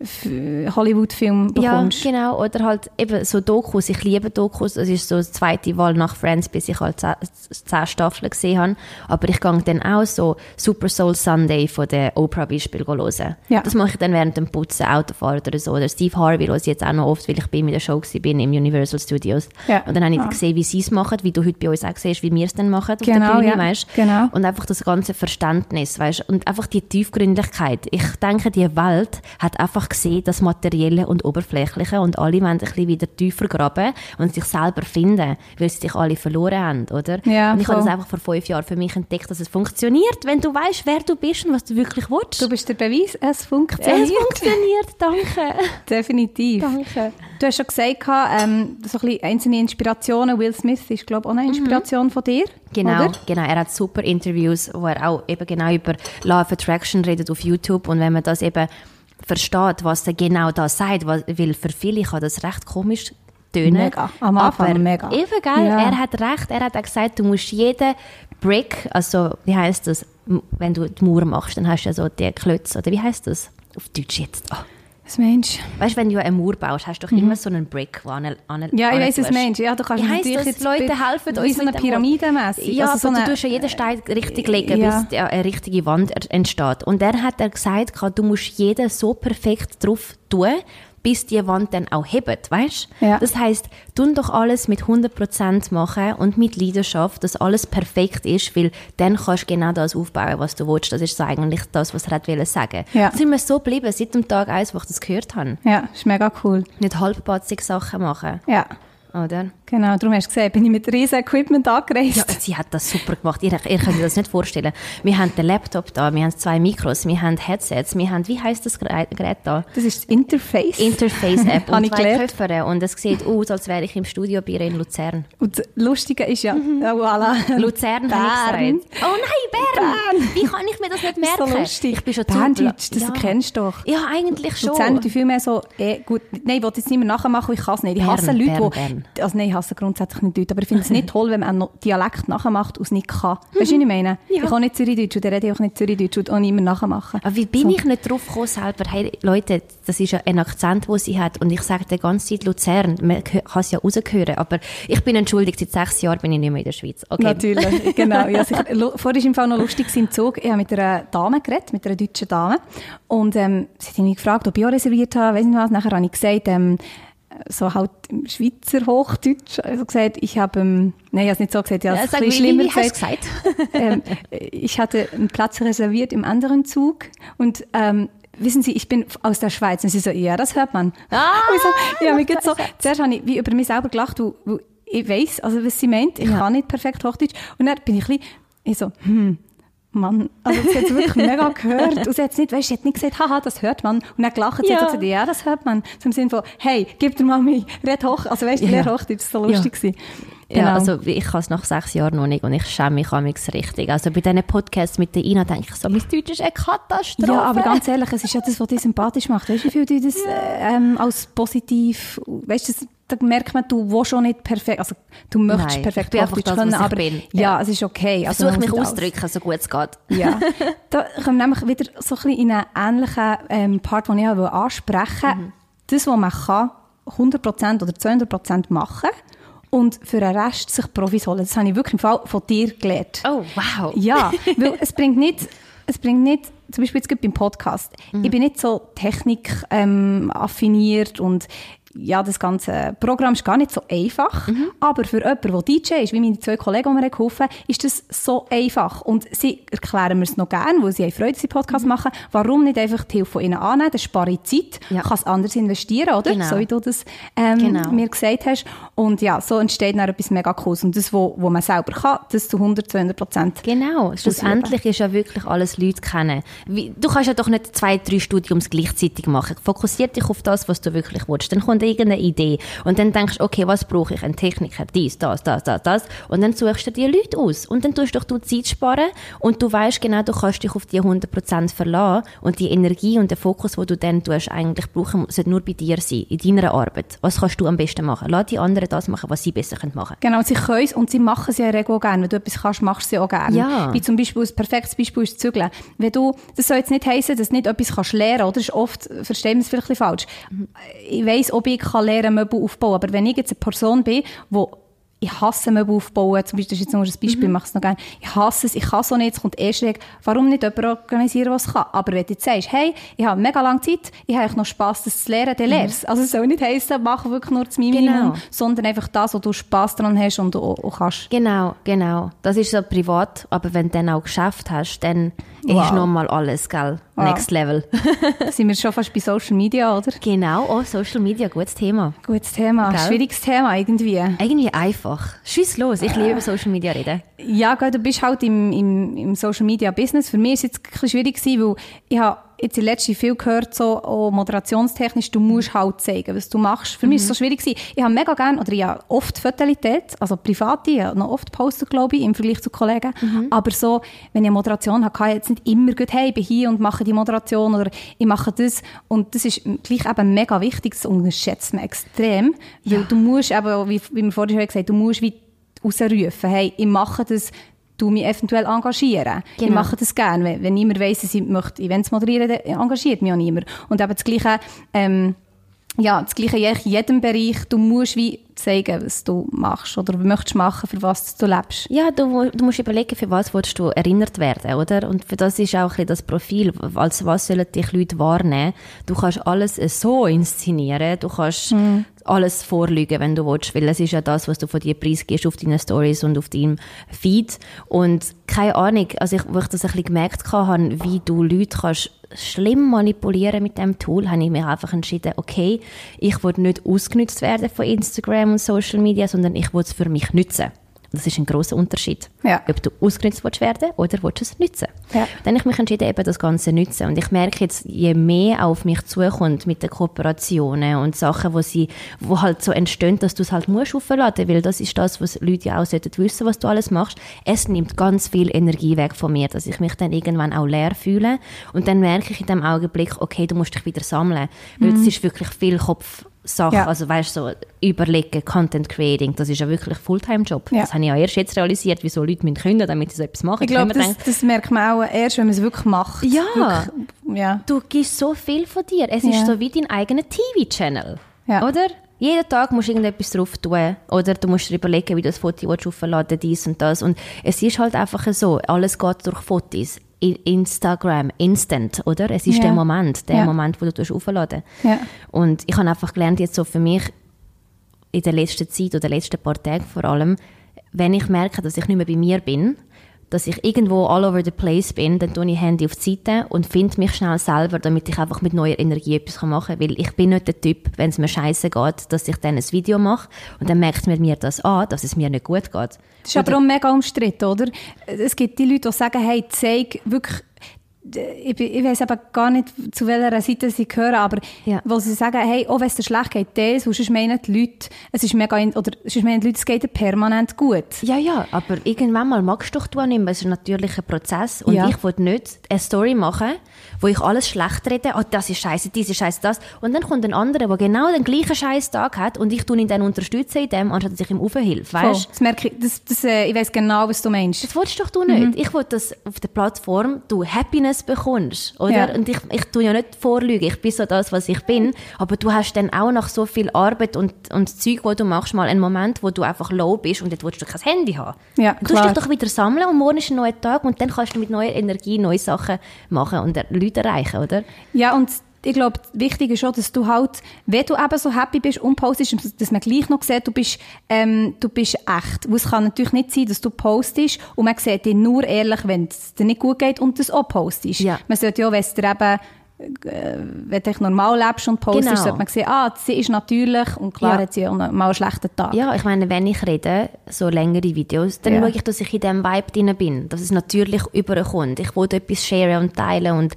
Speaker 2: Hollywood-Film bekommst.
Speaker 1: Ja, genau. Oder halt eben so Dokus. Ich liebe Dokus. Das ist so die zweite Wahl nach Friends, bis ich halt zehn, Staffeln gesehen habe. Aber ich gehe dann auch so Super Soul Sunday von der Oprah Beispiel hören.
Speaker 2: Ja.
Speaker 1: Das mache ich dann während dem Putzen, Autofahren oder so. Oder Steve Harvey höre ich jetzt auch noch oft, weil ich bei ihm in der Show bin im Universal Studios.
Speaker 2: Ja.
Speaker 1: Und dann habe ich
Speaker 2: Ah.
Speaker 1: gesehen, wie sie es machen, wie du heute bei uns auch siehst, wie wir es dann machen auf
Speaker 2: Genau,
Speaker 1: der Bühne,
Speaker 2: ja.
Speaker 1: weißt?
Speaker 2: Genau.
Speaker 1: Und einfach das ganze Verständnis, weißt? Und einfach die Tiefgründigkeit. Ich denke, die Welt hat einfach einfach gesehen, das Materielle und Oberflächliche und alle wollen ein bisschen wieder tiefer graben und sich selber finden, weil sie sich alle verloren haben, oder?
Speaker 2: Ja,
Speaker 1: und ich habe
Speaker 2: voll.
Speaker 1: das einfach vor fünf Jahren für mich entdeckt, dass es funktioniert, wenn du weißt, wer du bist und was du wirklich willst.
Speaker 2: Du bist der Beweis, es
Speaker 1: es
Speaker 2: funktioniert.
Speaker 1: funktioniert, danke.
Speaker 2: Definitiv.
Speaker 1: Danke.
Speaker 2: Du hast schon gesagt, ähm, so ein bisschen einzelne Inspirationen. Will Smith ist, glaube ich, auch eine Inspiration von dir.
Speaker 1: Genau,
Speaker 2: Oder?
Speaker 1: genau. Er hat super Interviews, wo er auch eben genau über Law of Attraction redet auf YouTube. Und wenn man das eben versteht, was er genau da sagt, weil für viele kann das recht komisch tönen.
Speaker 2: Mega. Am Anfang
Speaker 1: aber
Speaker 2: mega.
Speaker 1: Eben, gell?
Speaker 2: Ja.
Speaker 1: Er hat recht. Er hat auch gesagt, du musst jeden Brick, also wie heißt das, wenn du die Mauer machst, dann hast du ja so die Klötze, oder wie heißt das? Auf Deutsch jetzt. Oh.
Speaker 2: Was meinst du?
Speaker 1: Weißt du, wenn du eine Mauer baust, hast du doch immer so einen Brick, wo an, an,
Speaker 2: Mhm. Ja, ich weiss, was meinst. Ja, du kannst
Speaker 1: Wie heisst
Speaker 2: natürlich
Speaker 1: das?
Speaker 2: jetzt
Speaker 1: Leute helfen
Speaker 2: wie
Speaker 1: uns
Speaker 2: so eine Pyramide mässig.
Speaker 1: Ja,
Speaker 2: also so
Speaker 1: aber
Speaker 2: eine,
Speaker 1: du tust ja jeden Stein richtig legen,
Speaker 2: Ja.
Speaker 1: bis ja eine richtige Wand entsteht. Und er hat er gesagt, du musst jeden so perfekt drauf tun, bis die Wand dann auch hebt, weißt?
Speaker 2: Ja.
Speaker 1: Das heißt, tun doch alles mit 100% machen und mit Leidenschaft, dass alles perfekt ist, weil dann kannst du genau das aufbauen, was du willst. Das ist so eigentlich das, was er hat wollen sagen.
Speaker 2: Ja.
Speaker 1: Das sind wir so geblieben, seit dem Tag eins, wo ich das gehört habe.
Speaker 2: ja, ist mega cool.
Speaker 1: Nicht halbpatzig Sachen machen,
Speaker 2: Ja,
Speaker 1: oder?
Speaker 2: genau. Darum hast du gesehen, bin ich mit riesen Equipment angereist.
Speaker 1: Ja, sie hat das super gemacht. Ihr, ihr könnt euch das nicht vorstellen. Wir haben den Laptop da, wir haben zwei Mikros, wir haben Headsets, wir haben, wie heißt das Gerät da?
Speaker 2: Das ist das Interface.
Speaker 1: Interface-App und
Speaker 2: ich
Speaker 1: zwei. Köpfe und es sieht aus, als wäre ich im Studio bei ihr in Luzern.
Speaker 2: Und das Lustige ist ja, ja voilà.
Speaker 1: Mhm. Luzern habe ich gesagt. Oh nein, Bern! Wie kann ich mir das nicht
Speaker 2: Das
Speaker 1: merken?
Speaker 2: so lustig.
Speaker 1: Ich bin schon
Speaker 2: Berndeutsch, das
Speaker 1: ja.
Speaker 2: kennst du doch.
Speaker 1: Ja, eigentlich schon.
Speaker 2: Luzern tut viel mehr so, eh, gut, nein, ich will jetzt nicht mehr nachmachen, ich kann es nicht. Ich
Speaker 1: Bern,
Speaker 2: hasse Leute,
Speaker 1: Bern, Bern.
Speaker 2: Also nein, ich hasse grundsätzlich nicht Leute, aber ich finde es nicht toll, wenn man einen Dialekt nachmacht und es nicht kann. Weißt du, was ich meine?
Speaker 1: Mhm. Ja.
Speaker 2: Ich kann nicht Zürichdeutsch und der rede auch nicht Zürichdeutsch und auch nicht mehr nachmachen.
Speaker 1: Aber wie bin
Speaker 2: So.
Speaker 1: ich nicht drauf gekommen selber? Hey, Leute, das ist ja ein Akzent, den sie hat. Und ich sage die ganze Zeit Luzern. Man kann es ja rausgehören. Aber ich bin entschuldigt, seit sechs Jahren bin ich nicht mehr in der Schweiz. Okay.
Speaker 2: Natürlich, genau. Ja, sicher. Lu- Vorher war im Fall noch lustig im Zug. Ich habe mit einer Dame geredet, mit einer deutschen Dame. Und ähm, sie hat mich gefragt, ob ich auch reserviert habe, weiss nicht was. Nachher habe ich gesagt, ähm, so halt im Schweizer Hochdeutsch, also gesagt, ich habe, ähm, nein, ich habe es nicht so gesagt, ich habe
Speaker 1: Ja,
Speaker 2: es
Speaker 1: sag,
Speaker 2: ein
Speaker 1: wie, wie,
Speaker 2: schlimmer
Speaker 1: wie du
Speaker 2: gesagt. ähm, ich hatte einen Platz reserviert im anderen Zug und ähm, wissen Sie, ich bin aus der Schweiz. Und sie so, ja, das hört man.
Speaker 1: Ah,
Speaker 2: und ich so, ja, mir geht's so, zuerst habe ich wie über mich selber gelacht, weil, weil ich weiss, also was sie meint, ich kann nicht perfekt Hochdeutsch. Und dann bin ich ein bisschen, ich so, hm, Mann, also sie hat es wirklich mega gehört. Und sie hat nicht, weißt, sie hat nicht gesagt, haha, das hört man. Und dann gelacht, sie
Speaker 1: Ja.
Speaker 2: hat gesagt, ja, das hört man. So im Sinne von, hey, gib dir mal mich, red hoch, also weißt du,
Speaker 1: Ja.
Speaker 2: lehr Hochdeutsch, das war so
Speaker 1: Ja.
Speaker 2: lustig. gewesen.
Speaker 1: Ja, also ich kann es nach sechs Jahren noch nicht und ich schäme mich amigs richtig. Also bei diesen Podcasts mit der Ina denke ich so, mein Deutsch ist eine Katastrophe.
Speaker 2: Ja, aber ganz ehrlich, es ist ja das, was dich sympathisch macht. Weißt du, wie viel du das äh, ähm, als positiv, weißt du, das- da merkt man, du willst schon nicht perfekt, also du möchtest
Speaker 1: Nein,
Speaker 2: perfekt
Speaker 1: ich
Speaker 2: Hochdeutsch
Speaker 1: das,
Speaker 2: können, aber
Speaker 1: bin.
Speaker 2: ja, es ist okay. Also
Speaker 1: versuche mich auszudrücken, so gut es geht.
Speaker 2: Ja, da kommen wir nämlich wieder so ein bisschen in einen ähnlichen ähm, Part, den ich auch ansprechen
Speaker 1: Mhm.
Speaker 2: Das, was man kann, 100% oder 200% machen und für den Rest sich Profis holen. Das habe ich wirklich im Fall von dir gelernt.
Speaker 1: Oh, wow.
Speaker 2: Ja, weil es bringt nicht, es bringt nicht, zum Beispiel jetzt beim Podcast,
Speaker 1: Mhm.
Speaker 2: ich bin nicht so technik ähm, affiniert und ja, das ganze Programm ist gar nicht so einfach,
Speaker 1: Mhm.
Speaker 2: aber für jemanden, der DJ ist, wie meine zwei Kollegen, die mir geholfen haben, ist das so einfach. Und sie erklären mir es noch gerne, weil sie haben Freude, sie Podcast machen. Warum nicht einfach die Hilfe von ihnen annehmen? Das spare ich Zeit,
Speaker 1: Mhm. Ja.
Speaker 2: kann es anders investieren, oder?
Speaker 1: Genau.
Speaker 2: So wie du das ähm,
Speaker 1: Genau.
Speaker 2: mir gesagt hast. Und ja, so entsteht dann etwas mega Cooles. Und das, wo, wo man selber kann, das zu 100, 200 Prozent.
Speaker 1: Genau, schlussendlich ist ja wirklich alles Leute kennen. Wie, du kannst ja doch nicht zwei, drei Studiums gleichzeitig machen. Fokussier dich auf das, was du wirklich willst. Dann kommt irgendeine Idee und dann denkst du, okay, was brauche ich? Ein Techniker, dies, das, das, das, das. Und dann suchst du dir Leute aus. Und dann tust doch du Zeit sparen und du weißt genau, du kannst dich auf die 100% verlassen und die Energie und der Fokus, den du dann tust, eigentlich brauchen, sollte nur bei dir sein, in deiner Arbeit. Was kannst du am besten machen? Lass die anderen das machen, was sie besser können machen
Speaker 2: Genau, sie können es und sie machen es ja in der Regel auch gerne. Wenn du etwas kannst, machst du es ja auch gerne.
Speaker 1: Ja.
Speaker 2: Wie zum Beispiel, ein perfektes Beispiel ist Zügeln. Wenn du, das soll jetzt nicht heissen, dass du nicht etwas kannst lernen, oder? Das ist oft, verstehen wir es vielleicht falsch. Ich weiss, ob ich kann lernen, Möbel aufbauen, aber wenn ich jetzt eine Person bin, die ich hasse Möbel aufbauen, zum Beispiel, das ist jetzt nur ein Beispiel, ich mache es noch gerne. Ich hasse es, ich kann so nicht, es kommt erst weg. Warum nicht jemanden organisieren, was kann? Aber wenn du jetzt sagst, hey, ich habe mega lange Zeit, ich habe noch Spass, das zu lernen, dann lernst Also es soll nicht heissen, mach wirklich nur das Minimum,
Speaker 1: Genau.
Speaker 2: sondern einfach das, wo du Spass dran hast und auch, auch kannst.
Speaker 1: Genau, genau. Das ist so privat, aber wenn du dann auch geschafft hast, dann wow. ist nochmal alles, gell? Wow. Next Level.
Speaker 2: sind wir schon fast bei Social Media, oder?
Speaker 1: Genau, oh, Social Media, gutes Thema.
Speaker 2: Gutes Thema, gell? schwieriges Thema irgendwie.
Speaker 1: Irgendwie einfach. Schieß los, ich liebe über Social Media reden.
Speaker 2: Ja, gell, du bist halt im, im, im Social Media Business. Für mich ist es jetzt ein bisschen schwierig gewesen, weil ich habe jetzt in letzter viel gehört, so auch moderationstechnisch, du musst halt zeigen, was du machst. Für mhm. mich ist es so schwierig gewesen. Ich habe mega gerne, oder ich habe oft Fatalität, also private, ich habe noch oft postet, glaube ich, im Vergleich zu Kollegen. Mhm. Aber so, wenn ich eine Moderation habe, kann ich jetzt nicht immer gut, hey, ich bin hier und mache die Moderation oder ich mache das. Und das ist gleich eben mega wichtig, das unterschätzt man extrem. Ja. Weil du musst eben, wie, wie wir vorhin schon gesagt haben, du musst wie rausrufen, hey, ich mache das du mich eventuell engagieren. Genau. Ich mache das gerne. Wenn, wenn niemand weiss, dass ich möchte Events moderieren, dann engagiert mich auch niemand. Und eben das Gleiche, ähm, ja, das Gleiche in jedem Bereich. Du musst wie zeigen, was du machst oder möchtest machen, für was du lebst.
Speaker 1: Ja, du, du musst überlegen, für was willst du erinnert werden, oder? Und für das ist auch ein das Profil, als was sollen dich Leute wahrnehmen. Du kannst alles so inszenieren, du kannst mhm. alles vorlügen, wenn du willst, weil es ist ja das, was du von dir preisgibst auf deinen Stories und auf deinem Feed. Und keine Ahnung, also ich, wo ich das ein bisschen gemerkt habe, wie du Leute kannst schlimm manipulieren mit dem Tool, habe ich mir einfach entschieden, okay, ich will nicht ausgenutzt werden von Instagram und Social Media, sondern ich will es für mich nutzen. Das ist ein großer Unterschied. Ja. Ob du ausgenutzt willst werden oder willst es nutzen. Ja. Dann habe ich mich entschieden, eben das Ganze zu nutzen. Und ich merke jetzt, je mehr auf mich zukommt mit den Kooperationen und Sachen, wo sie, wo halt so entstehen, dass du es halt musst aufladen, weil das ist das, was Leute ja auch sollten wissen, was du alles machst. Es nimmt ganz viel Energie weg von mir, dass ich mich dann irgendwann auch leer fühle. Und dann merke ich in dem Augenblick, okay, du musst dich wieder sammeln. Weil es mhm. ist wirklich viel Kopf Sachen, ja. also weißt so überlegen, Content Creating, das ist ja wirklich Fulltime-Job. Ja. Das habe ich auch erst jetzt realisiert, wieso Leute müssen können, damit sie so etwas machen.
Speaker 2: Ich glaube, das, das, merkt man auch erst, wenn man es wirklich macht.
Speaker 1: Ja.
Speaker 2: Wirklich, ja.
Speaker 1: du gibst so viel von dir. Es ist so wie dein eigener TV-Channel, oder? Jeden Tag musst du irgendetwas drauf tun. Oder du musst dir überlegen, wie du das Foto aufladen dies und das. Und es ist halt einfach so, alles geht durch Fotos. Instagram instant, oder? Es ist ja. der Moment, der ja. Moment, wo du aufladen ja. Und ich habe einfach gelernt, jetzt so für mich in der letzten Zeit oder den letzten paar Tagen vor allem, wenn ich merke, dass ich nicht mehr bei mir bin, dass ich irgendwo all over the place bin, dann tue ich Handy auf die Seite und finde mich schnell selber, damit ich einfach mit neuer Energie etwas machen kann. Weil ich bin nicht der Typ, wenn es mir scheiße geht, dass ich dann ein Video mache und dann merkt mir mir das an, dass es mir nicht gut geht. Das
Speaker 2: ist oder, aber auch mega umstritten, oder? Es gibt die Leute, die sagen, hey, zeig wirklich ich, ich weiß aber gar nicht, zu welcher Seite sie gehören, aber ja. wo sie sagen, hey, auch wenn es dir schlecht geht, das, sonst meinen die Leute, es ist mega, oder sonst meinen die Leute, es geht permanent gut.
Speaker 1: Ja, ja, aber irgendwann mal magst du doch nicht mehr, es ist natürlich ein Prozess und ja. ich will nicht eine Story machen, wo ich alles schlecht rede, oh, das ist scheiße, dies ist scheiße, das. Und dann kommt ein anderer, der genau den gleichen scheiß Tag hat und ich tue ihn dann unterstützen in dem, anstatt dass ich ihm aufhelfe, weißt?
Speaker 2: Das merke ich, das, das, äh, ich weiß genau, was du meinst.
Speaker 1: Das willst doch du nicht. Mhm. Ich will, dass auf der Plattform du Happiness bekommst, oder? Ja. Und ich, ich tue ja nicht vorlügen, ich bin so das, was ich bin, aber du hast dann auch nach so viel Arbeit und, und Zeug, wo du machst, mal einen Moment, wo du einfach low bist und jetzt willst du kein Handy haben. Ja. Du musst dich doch wieder sammeln und morgen ist ein neuer Tag und dann kannst du mit neuer Energie neue Sachen machen und Leute erreichen, oder?
Speaker 2: Ja, und ich glaube, wichtig ist schon, dass du halt, wenn du eben so happy bist und postest, dass man gleich noch sieht, du bist, ähm, du bist echt. es kann natürlich nicht sein, dass du postest und man sieht dich nur ehrlich, wenn es dir nicht gut geht und das auch postest. Ja. Man sollte ja, wenn es dir eben wenn du normal lebst und postest, genau. sollte man sehen, ah, sie ist natürlich und klar ja. hat sie auch mal einen schlechten Tag.
Speaker 1: Ja, ich meine, wenn ich rede, so längere Videos, dann ja. schaue ich, dass ich in diesem Vibe drin bin, dass es natürlich überkommt. Ich will etwas sharen und teilen und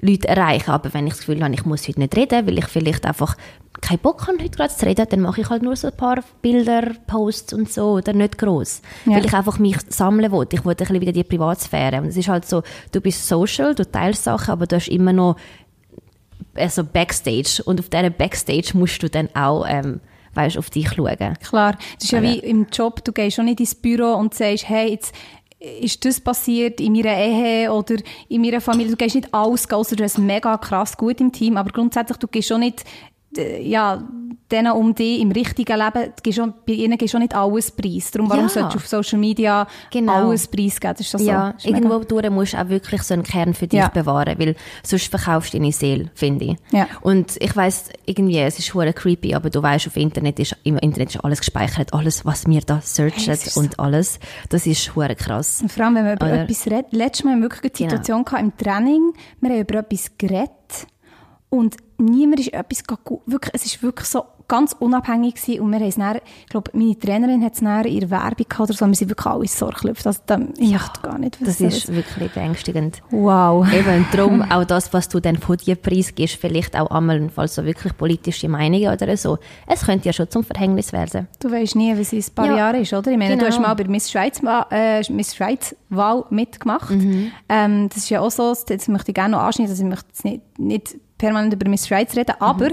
Speaker 1: Leute erreichen, aber wenn ich das Gefühl habe, ich muss heute nicht reden, weil ich vielleicht einfach keinen Bock habe, heute gerade zu reden, dann mache ich halt nur so ein paar Bilder, Posts und so, oder nicht groß, ja. Weil ich einfach mich sammeln will. Ich will ein bisschen wieder die Privatsphäre. Und es ist halt so, du bist social, du teilst Sachen, aber du hast immer noch also Backstage. Und auf dieser Backstage musst du dann auch, ähm, weißt, auf dich schauen.
Speaker 2: Klar. Das ist ja wie im Job, du gehst schon nicht ins Büro und sagst, hey, jetzt ist das passiert in meiner Ehe oder in meiner Familie. Du gehst nicht alles, außer du hast mega krass gut im Team, aber grundsätzlich, du gehst schon nicht ja, denen um dich im richtigen Leben, bei ihnen gibst du nicht alles preis. Darum, warum
Speaker 1: Ja.
Speaker 2: solltest du auf Social Media
Speaker 1: Genau.
Speaker 2: alles preisgeben? Das ist so.
Speaker 1: Ja,
Speaker 2: mega-
Speaker 1: irgendwo durch musst du auch wirklich so einen Kern für dich
Speaker 2: Ja.
Speaker 1: bewahren, weil sonst verkaufst du deine Seele, finde ich.
Speaker 2: Ja.
Speaker 1: Und ich weiss, irgendwie, es ist hure creepy, aber du weißt, auf Internet ist, im Internet ist alles gespeichert, alles, was wir da searchen
Speaker 2: Hey, ist
Speaker 1: und alles. Das ist hure krass.
Speaker 2: Und vor allem, wenn man über
Speaker 1: Oder?
Speaker 2: etwas redet. Letztes Mal haben wir wirklich die
Speaker 1: Genau.
Speaker 2: Situation gehabt im Training. Wir haben über etwas geredet. Und niemand ist etwas wirklich, es ist wirklich so ganz unabhängig gewesen. Und wir haben es dann, ich glaube, meine Trainerin hat es dann in der Werbung gehabt oder so, wir sind wirklich alle so geklüpft. Also, da, ich möchte gar nicht
Speaker 1: Das
Speaker 2: wissen.
Speaker 1: ist wirklich beängstigend.
Speaker 2: wow.
Speaker 1: Eben, darum auch das, was du dann von dir preisgibst, vielleicht auch einmal, falls so wirklich politische Meinungen oder so, es könnte ja schon zum Verhängnis werden.
Speaker 2: Du weißt nie, wie es in ein paar
Speaker 1: Ja.
Speaker 2: Jahren ist, oder? Ich meine, du
Speaker 1: Genau.
Speaker 2: hast mal bei Miss Schweiz, äh, Miss Schweiz Wahl mitgemacht.
Speaker 1: Mhm.
Speaker 2: Ähm, das ist ja auch so, das möchte ich gerne noch anschneiden, also ich möchte jetzt nicht, nicht permanent über Miss Schweiz reden,
Speaker 1: Mhm.
Speaker 2: aber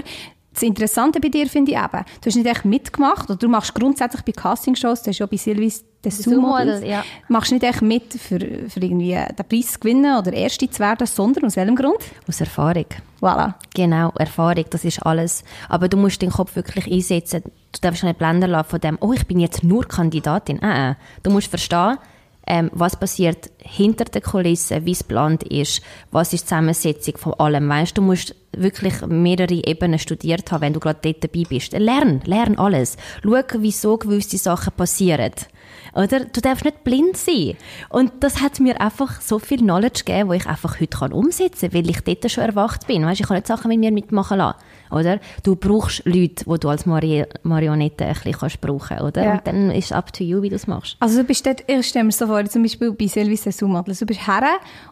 Speaker 2: das Interessante bei dir finde ich eben, du hast nicht echt mitgemacht, oder du machst grundsätzlich bei Castingshows, du hast ja bei Silvis
Speaker 1: Dessous-Model,
Speaker 2: Models,
Speaker 1: ja.
Speaker 2: machst nicht echt mit, für, für irgendwie den Preis zu gewinnen oder Erste zu werden, sondern aus welchem Grund?
Speaker 1: Aus Erfahrung.
Speaker 2: Voilà.
Speaker 1: Genau, Erfahrung, das ist alles. Aber du musst den Kopf wirklich einsetzen. Du darfst nicht blenden lassen von dem, oh, ich bin jetzt nur Kandidatin. Äh, äh. Du musst verstehen, ähm, was passiert hinter den Kulissen, wie es geplant ist, was ist die Zusammensetzung von allem. Weißt, du musst wirklich mehrere Ebenen studiert haben, wenn du gerade dort dabei bist. Lern, lern alles. Schau, wieso gewisse Sachen passieren. Oder? Du darfst nicht blind sein. Und das hat mir einfach so viel Knowledge gegeben, wo ich einfach heute kann umsetzen kann, weil ich dort schon erwacht bin. Weißt, ich kann nicht Sachen mit mir mitmachen lassen. Oder? Du brauchst Leute, die du als Mari Marionette ein bisschen kannst brauchen oder?
Speaker 2: Ja.
Speaker 1: Und dann ist es up to you, wie du es machst.
Speaker 2: Also du bist dort, ich stelle mir so vor, zum Beispiel bei Silvis Dessous Models, du bist her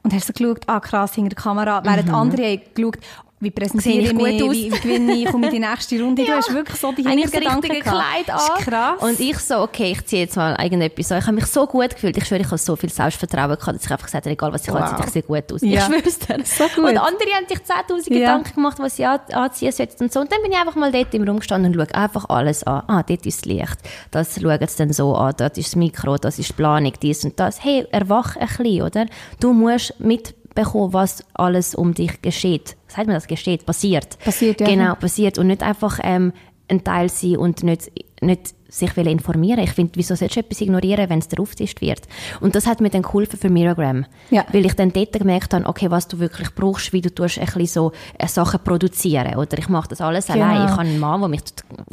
Speaker 2: und hast so geschaut, ah krass, hinter der Kamera, während andere haben geschaut, wie präsentiere ich
Speaker 1: ich gut
Speaker 2: mich,
Speaker 1: aus?
Speaker 2: wie, gewinne ich, komme in die nächste Runde. Du hast wirklich so die
Speaker 1: Eigentlich das
Speaker 2: Hintergedanken
Speaker 1: richtige
Speaker 2: gehabt.
Speaker 1: Kleid
Speaker 2: Das
Speaker 1: an.
Speaker 2: ist krass.
Speaker 1: Und ich so, okay, ich ziehe jetzt mal irgendetwas an. Ich habe mich so gut gefühlt. Ich schwöre, ich habe so viel Selbstvertrauen gehabt, dass ich einfach gesagt habe, egal was ich
Speaker 2: Wow.
Speaker 1: anziehe, ich sehe gut aus.
Speaker 2: Ja.
Speaker 1: Ich schwöre es dir.
Speaker 2: So gut.
Speaker 1: Und andere haben sich 10'000
Speaker 2: Ja.
Speaker 1: Gedanken gemacht, was sie an- anziehen sollten und so. Und dann bin ich einfach mal dort im Raum gestanden und schaue einfach alles an. Ah, dort ist das Licht. Das schauen sie dann so an. Dort ist das Mikro, das ist die Planung, dies und das. Hey, erwach ein bisschen, oder? Du musst mitbekommen, was alles um dich geschieht. Sagt man das? Geschieht? Passiert.
Speaker 2: Passiert, ja.
Speaker 1: Genau, passiert. Und nicht einfach ähm, ein Teil sein und nicht, nicht sich informieren. Ich finde, wieso sollst du etwas ignorieren, wenn es dir auftischt wird? Und das hat mir dann geholfen für Miragram.
Speaker 2: Ja.
Speaker 1: Weil ich dann dort gemerkt habe, okay, was du wirklich brauchst, wie du tust ein bisschen so äh, Sachen produzieren. Oder ich mache das alles
Speaker 2: Genau.
Speaker 1: allein. Ich habe einen Mann, der mich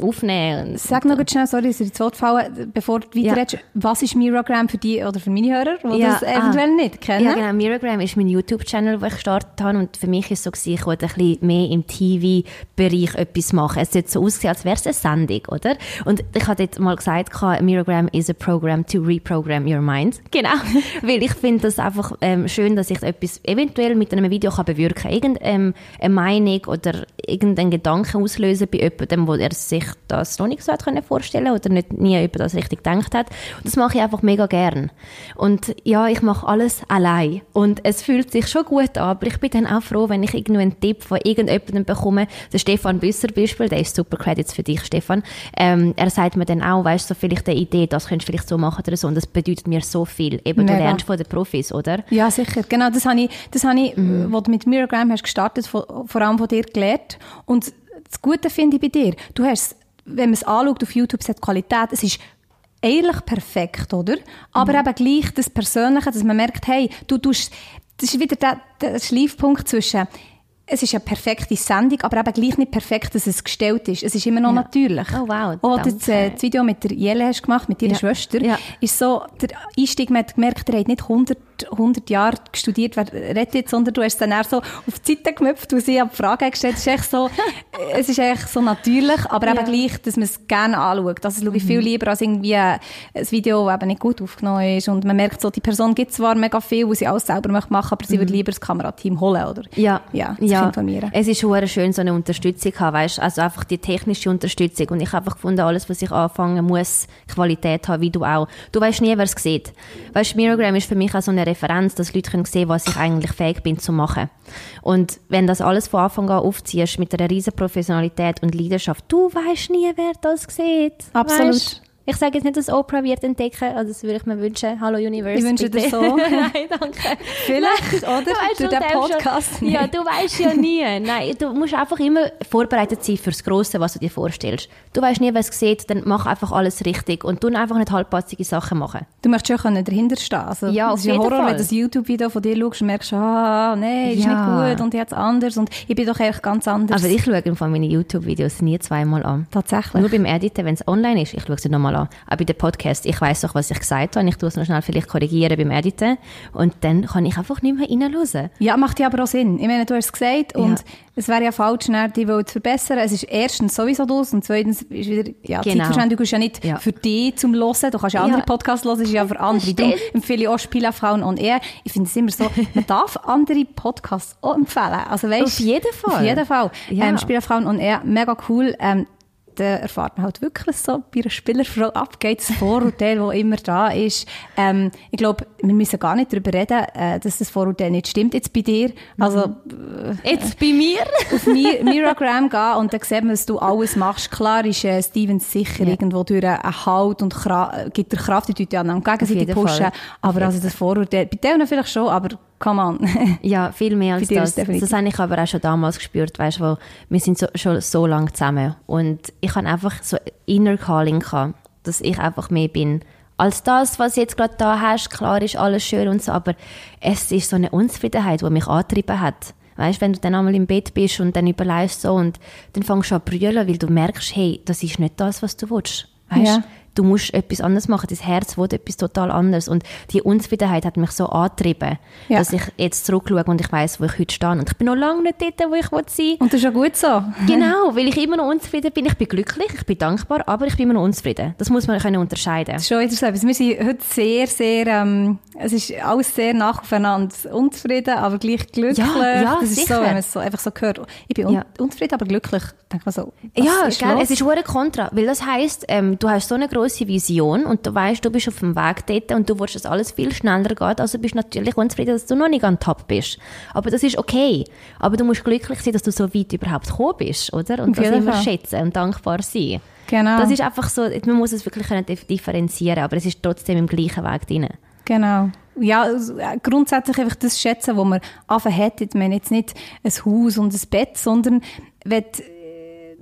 Speaker 1: aufnehmen
Speaker 2: Sag noch ganz schnell, sorry, dass ich ins Wort fallen, bevor du
Speaker 1: Ja.
Speaker 2: weiterredest, was ist Miragram für die oder für meine Hörer, die
Speaker 1: Ja,
Speaker 2: das eventuell
Speaker 1: ah.
Speaker 2: nicht kennen?
Speaker 1: Ja, genau. Miragram ist mein YouTube-Channel, den ich gestartet habe. Und für mich ist es so, gewesen, ich wollte ein bisschen mehr im TV-Bereich etwas machen. Es hat so ausgesehen, als wäre es eine Sendung, oder? Und ich habe dort mal gesagt, Miragram is a program to reprogram your mind. Genau. Weil ich finde das einfach ähm, schön, dass ich etwas eventuell mit einem Video kann bewirken kann. Irgendeine ähm, Meinung oder irgendeinen Gedanken auslösen bei jemandem, wo er sich das noch nicht so hat können vorstellen oder nicht nie über das richtig gedacht hat. Und das mache ich einfach mega gern. Und ja, ich mache alles allein. Und es fühlt sich schon gut an, aber ich bin dann auch froh, wenn ich irgendwie einen Tipp von irgendjemandem bekomme. Der Stefan Büsser Beispiel, der ist super Credits für dich, Stefan. Ähm, er sagt mir dann auch, weißt du, so vielleicht eine Idee, das könntest du vielleicht so machen oder so. Und das bedeutet mir so viel. Eben, du
Speaker 2: Mega.
Speaker 1: lernst von den Profis, oder?
Speaker 2: Ja, sicher. Genau, das habe ich, das habe ich,
Speaker 1: Mhm.
Speaker 2: wo du mit Miragram hast gestartet, vor, vor allem von dir gelernt. Und das Gute finde ich bei dir, du hast, wenn man es anschaut auf YouTube, es hat Qualität, es ist eigentlich perfekt, oder? Aber
Speaker 1: Mhm.
Speaker 2: eben gleich das Persönliche, dass man merkt, hey, du tust, das ist wieder der, der Schleifpunkt zwischen, es ist eine perfekte Sendung, aber eben gleich nicht perfekt, dass es gestellt ist. Es ist immer noch
Speaker 1: Ja.
Speaker 2: natürlich.
Speaker 1: Oh, wow,
Speaker 2: Auch das,
Speaker 1: danke.
Speaker 2: äh, das Video mit der Jelle hast gemacht, mit deiner
Speaker 1: Ja.
Speaker 2: Schwester,
Speaker 1: Ja.
Speaker 2: ist so, der Einstieg, man hat gemerkt, er hat nicht 100, 100 Jahre studiert, wer redet jetzt, sondern du hast dann eher so auf die Seite gemüpft, wo sie eine Frage hat gestellt. Es ist echt so, äh, es ist echt so natürlich, aber
Speaker 1: Ja. Mhm.
Speaker 2: eben gleich, dass man es gerne anschaut. Das schaue ich viel lieber als irgendwie ein Video, das eben nicht gut aufgenommen ist und man merkt so, die Person gibt zwar mega viel, wo sie alles selber möchte machen, aber sie würde lieber das Kamerateam holen, oder?
Speaker 1: Mhm. Ja,
Speaker 2: Ja, sich informieren.
Speaker 1: Es ist schon schön, so eine Unterstützung zu haben, weißt? Also einfach die technische Unterstützung. Und ich habe einfach gefunden, alles, was ich anfange, muss Qualität haben, wie du auch. Du weißt nie, wer es sieht. Weißt, Miragram ist für mich auch so eine Referenz, dass Leute können sehen, was ich eigentlich fähig bin zu machen. Und wenn das alles von Anfang an aufziehst, mit einer riesen Professionalität und Leidenschaft, du weißt nie, wer das sieht.
Speaker 2: Absolut.
Speaker 1: Weisst? Ich sage jetzt nicht, dass Oprah wird entdecken, also das würde ich mir wünschen. Hallo Universe.
Speaker 2: Ich wünsche dir
Speaker 1: bitte.
Speaker 2: so.
Speaker 1: Nein, danke.
Speaker 2: Vielleicht, oder?
Speaker 1: weißt,
Speaker 2: Durch
Speaker 1: du
Speaker 2: den Podcast
Speaker 1: Ja, ja, du weißt ja nie. Nein, du musst einfach immer vorbereitet sein fürs Grosse, was du dir vorstellst. Du weißt nie, was es sieht, dann mach einfach alles richtig und tu einfach nicht halbpatzige Sachen machen.
Speaker 2: Du möchtest schon dahinter stehen. Also,
Speaker 1: Ja,
Speaker 2: es
Speaker 1: auf
Speaker 2: ist ja
Speaker 1: jeden
Speaker 2: Horror,
Speaker 1: Fall.
Speaker 2: wenn du das YouTube-Video von dir schaust und merkst, ah, nein, ist
Speaker 1: Ja.
Speaker 2: nicht gut und jetzt anders und ich bin doch eigentlich ganz anders.
Speaker 1: Aber ich schaue im Fall meine YouTube-Videos nie zweimal an.
Speaker 2: Tatsächlich.
Speaker 1: Nur beim Editen, wenn es online ist, ich schaue sie nochmal an. Aber bei dem Podcast, ich weiß doch, was ich gesagt habe. Ich tue es noch schnell vielleicht korrigieren beim Editen. Und dann kann ich einfach nicht mehr reinhören.
Speaker 2: Ja, macht ja aber auch Sinn. Ich meine, du hast es gesagt und
Speaker 1: Ja.
Speaker 2: es wäre ja falsch, die zu verbessern. Es ist erstens sowieso das und zweitens ist wieder, ja,
Speaker 1: Genau.
Speaker 2: Zeitverschwendung ist ja nicht
Speaker 1: Ja.
Speaker 2: für dich zum Hören. Du kannst ja andere. Podcasts hören, ist ja für andere. Darum empfehle ich auch Spielerfrauen on Air. Ich finde es immer so, man darf andere Podcasts auch empfehlen. Also weißt,
Speaker 1: Auf jeden Fall.
Speaker 2: Auf jeden Fall.
Speaker 1: Ja.
Speaker 2: Ähm, Spielerfrauen on Air, mega cool. Ähm, da erfahrt man halt wirklich so bei einer Spielerfrau abgeht, das Vorurteil, das immer da ist. Ähm, ich glaube, wir müssen gar nicht darüber reden, äh, dass das Vorurteil nicht stimmt jetzt bei dir. Also,
Speaker 1: Jetzt bei mir?
Speaker 2: auf Mi- Miragram gehen und dann sieht man, dass du alles machst. Klar ist äh, Stevens sicher
Speaker 1: Ja.
Speaker 2: irgendwo durch einen Halt und Kra gibt dir Kraft, die Leute ja dann gegenseitig pushen.
Speaker 1: Fall.
Speaker 2: Aber also das Vorurteil, bei denen vielleicht schon, aber come on.
Speaker 1: Ja, viel mehr als das. Das habe ich aber auch schon damals gespürt, weißt du, wir sind so, schon so lange zusammen und ich habe einfach so Inner Calling gehabt, dass ich einfach mehr bin als das, was du jetzt gerade da hast. Klar ist alles schön und so, aber es ist so eine Unzufriedenheit, die mich angetrieben hat. Weißt, wenn du dann einmal im Bett bist und dann überlegst so und dann fängst du an zu brüllen, weil du merkst, hey, das ist nicht das, was du willst. Weißt,
Speaker 2: Ja.
Speaker 1: Du musst etwas anderes machen. Dein Herz will etwas total anderes. Und die Unzufriedenheit hat mich so angetrieben,
Speaker 2: Ja.
Speaker 1: dass ich jetzt zurückschaue und ich weiß, wo ich heute stehe. Und ich bin noch lange nicht dort, wo ich will sein
Speaker 2: und das ist ja gut so.
Speaker 1: Genau, weil ich immer noch unzufrieden bin. Ich bin glücklich, ich bin dankbar, aber ich bin immer noch unzufrieden. Das muss man können unterscheiden.
Speaker 2: Das ist schon wieder so etwas. Wir sind heute sehr, sehr, ähm, es ist alles sehr nach aufeinander unzufrieden, aber gleich glücklich.
Speaker 1: Ja, ja,
Speaker 2: das ist
Speaker 1: sicher.
Speaker 2: so, wenn man es so einfach so hört. Ich bin un
Speaker 1: Ja.
Speaker 2: unzufrieden, aber glücklich. Denkt man so,
Speaker 1: Ja,
Speaker 2: ist
Speaker 1: gell, es ist hure kontra, weil das heisst, ähm, du hast so eine grosse Vision und du weißt, du bist auf dem Weg dort und du willst, dass alles viel schneller geht, also bist du natürlich unzufrieden, dass du noch nicht an Top bist. Aber das ist okay. Aber du musst glücklich sein, dass du so weit überhaupt gekommen bist, oder? Und
Speaker 2: Auf
Speaker 1: das immer
Speaker 2: Fall.
Speaker 1: schätzen und dankbar sein.
Speaker 2: Genau.
Speaker 1: Das ist einfach so, man muss es wirklich können dif- differenzieren, aber es ist trotzdem im gleichen Weg drin.
Speaker 2: Genau. Ja, also, äh, grundsätzlich einfach das schätzen, was man anfangen hat. Ich meine jetzt nicht ein Haus und ein Bett, sondern wenn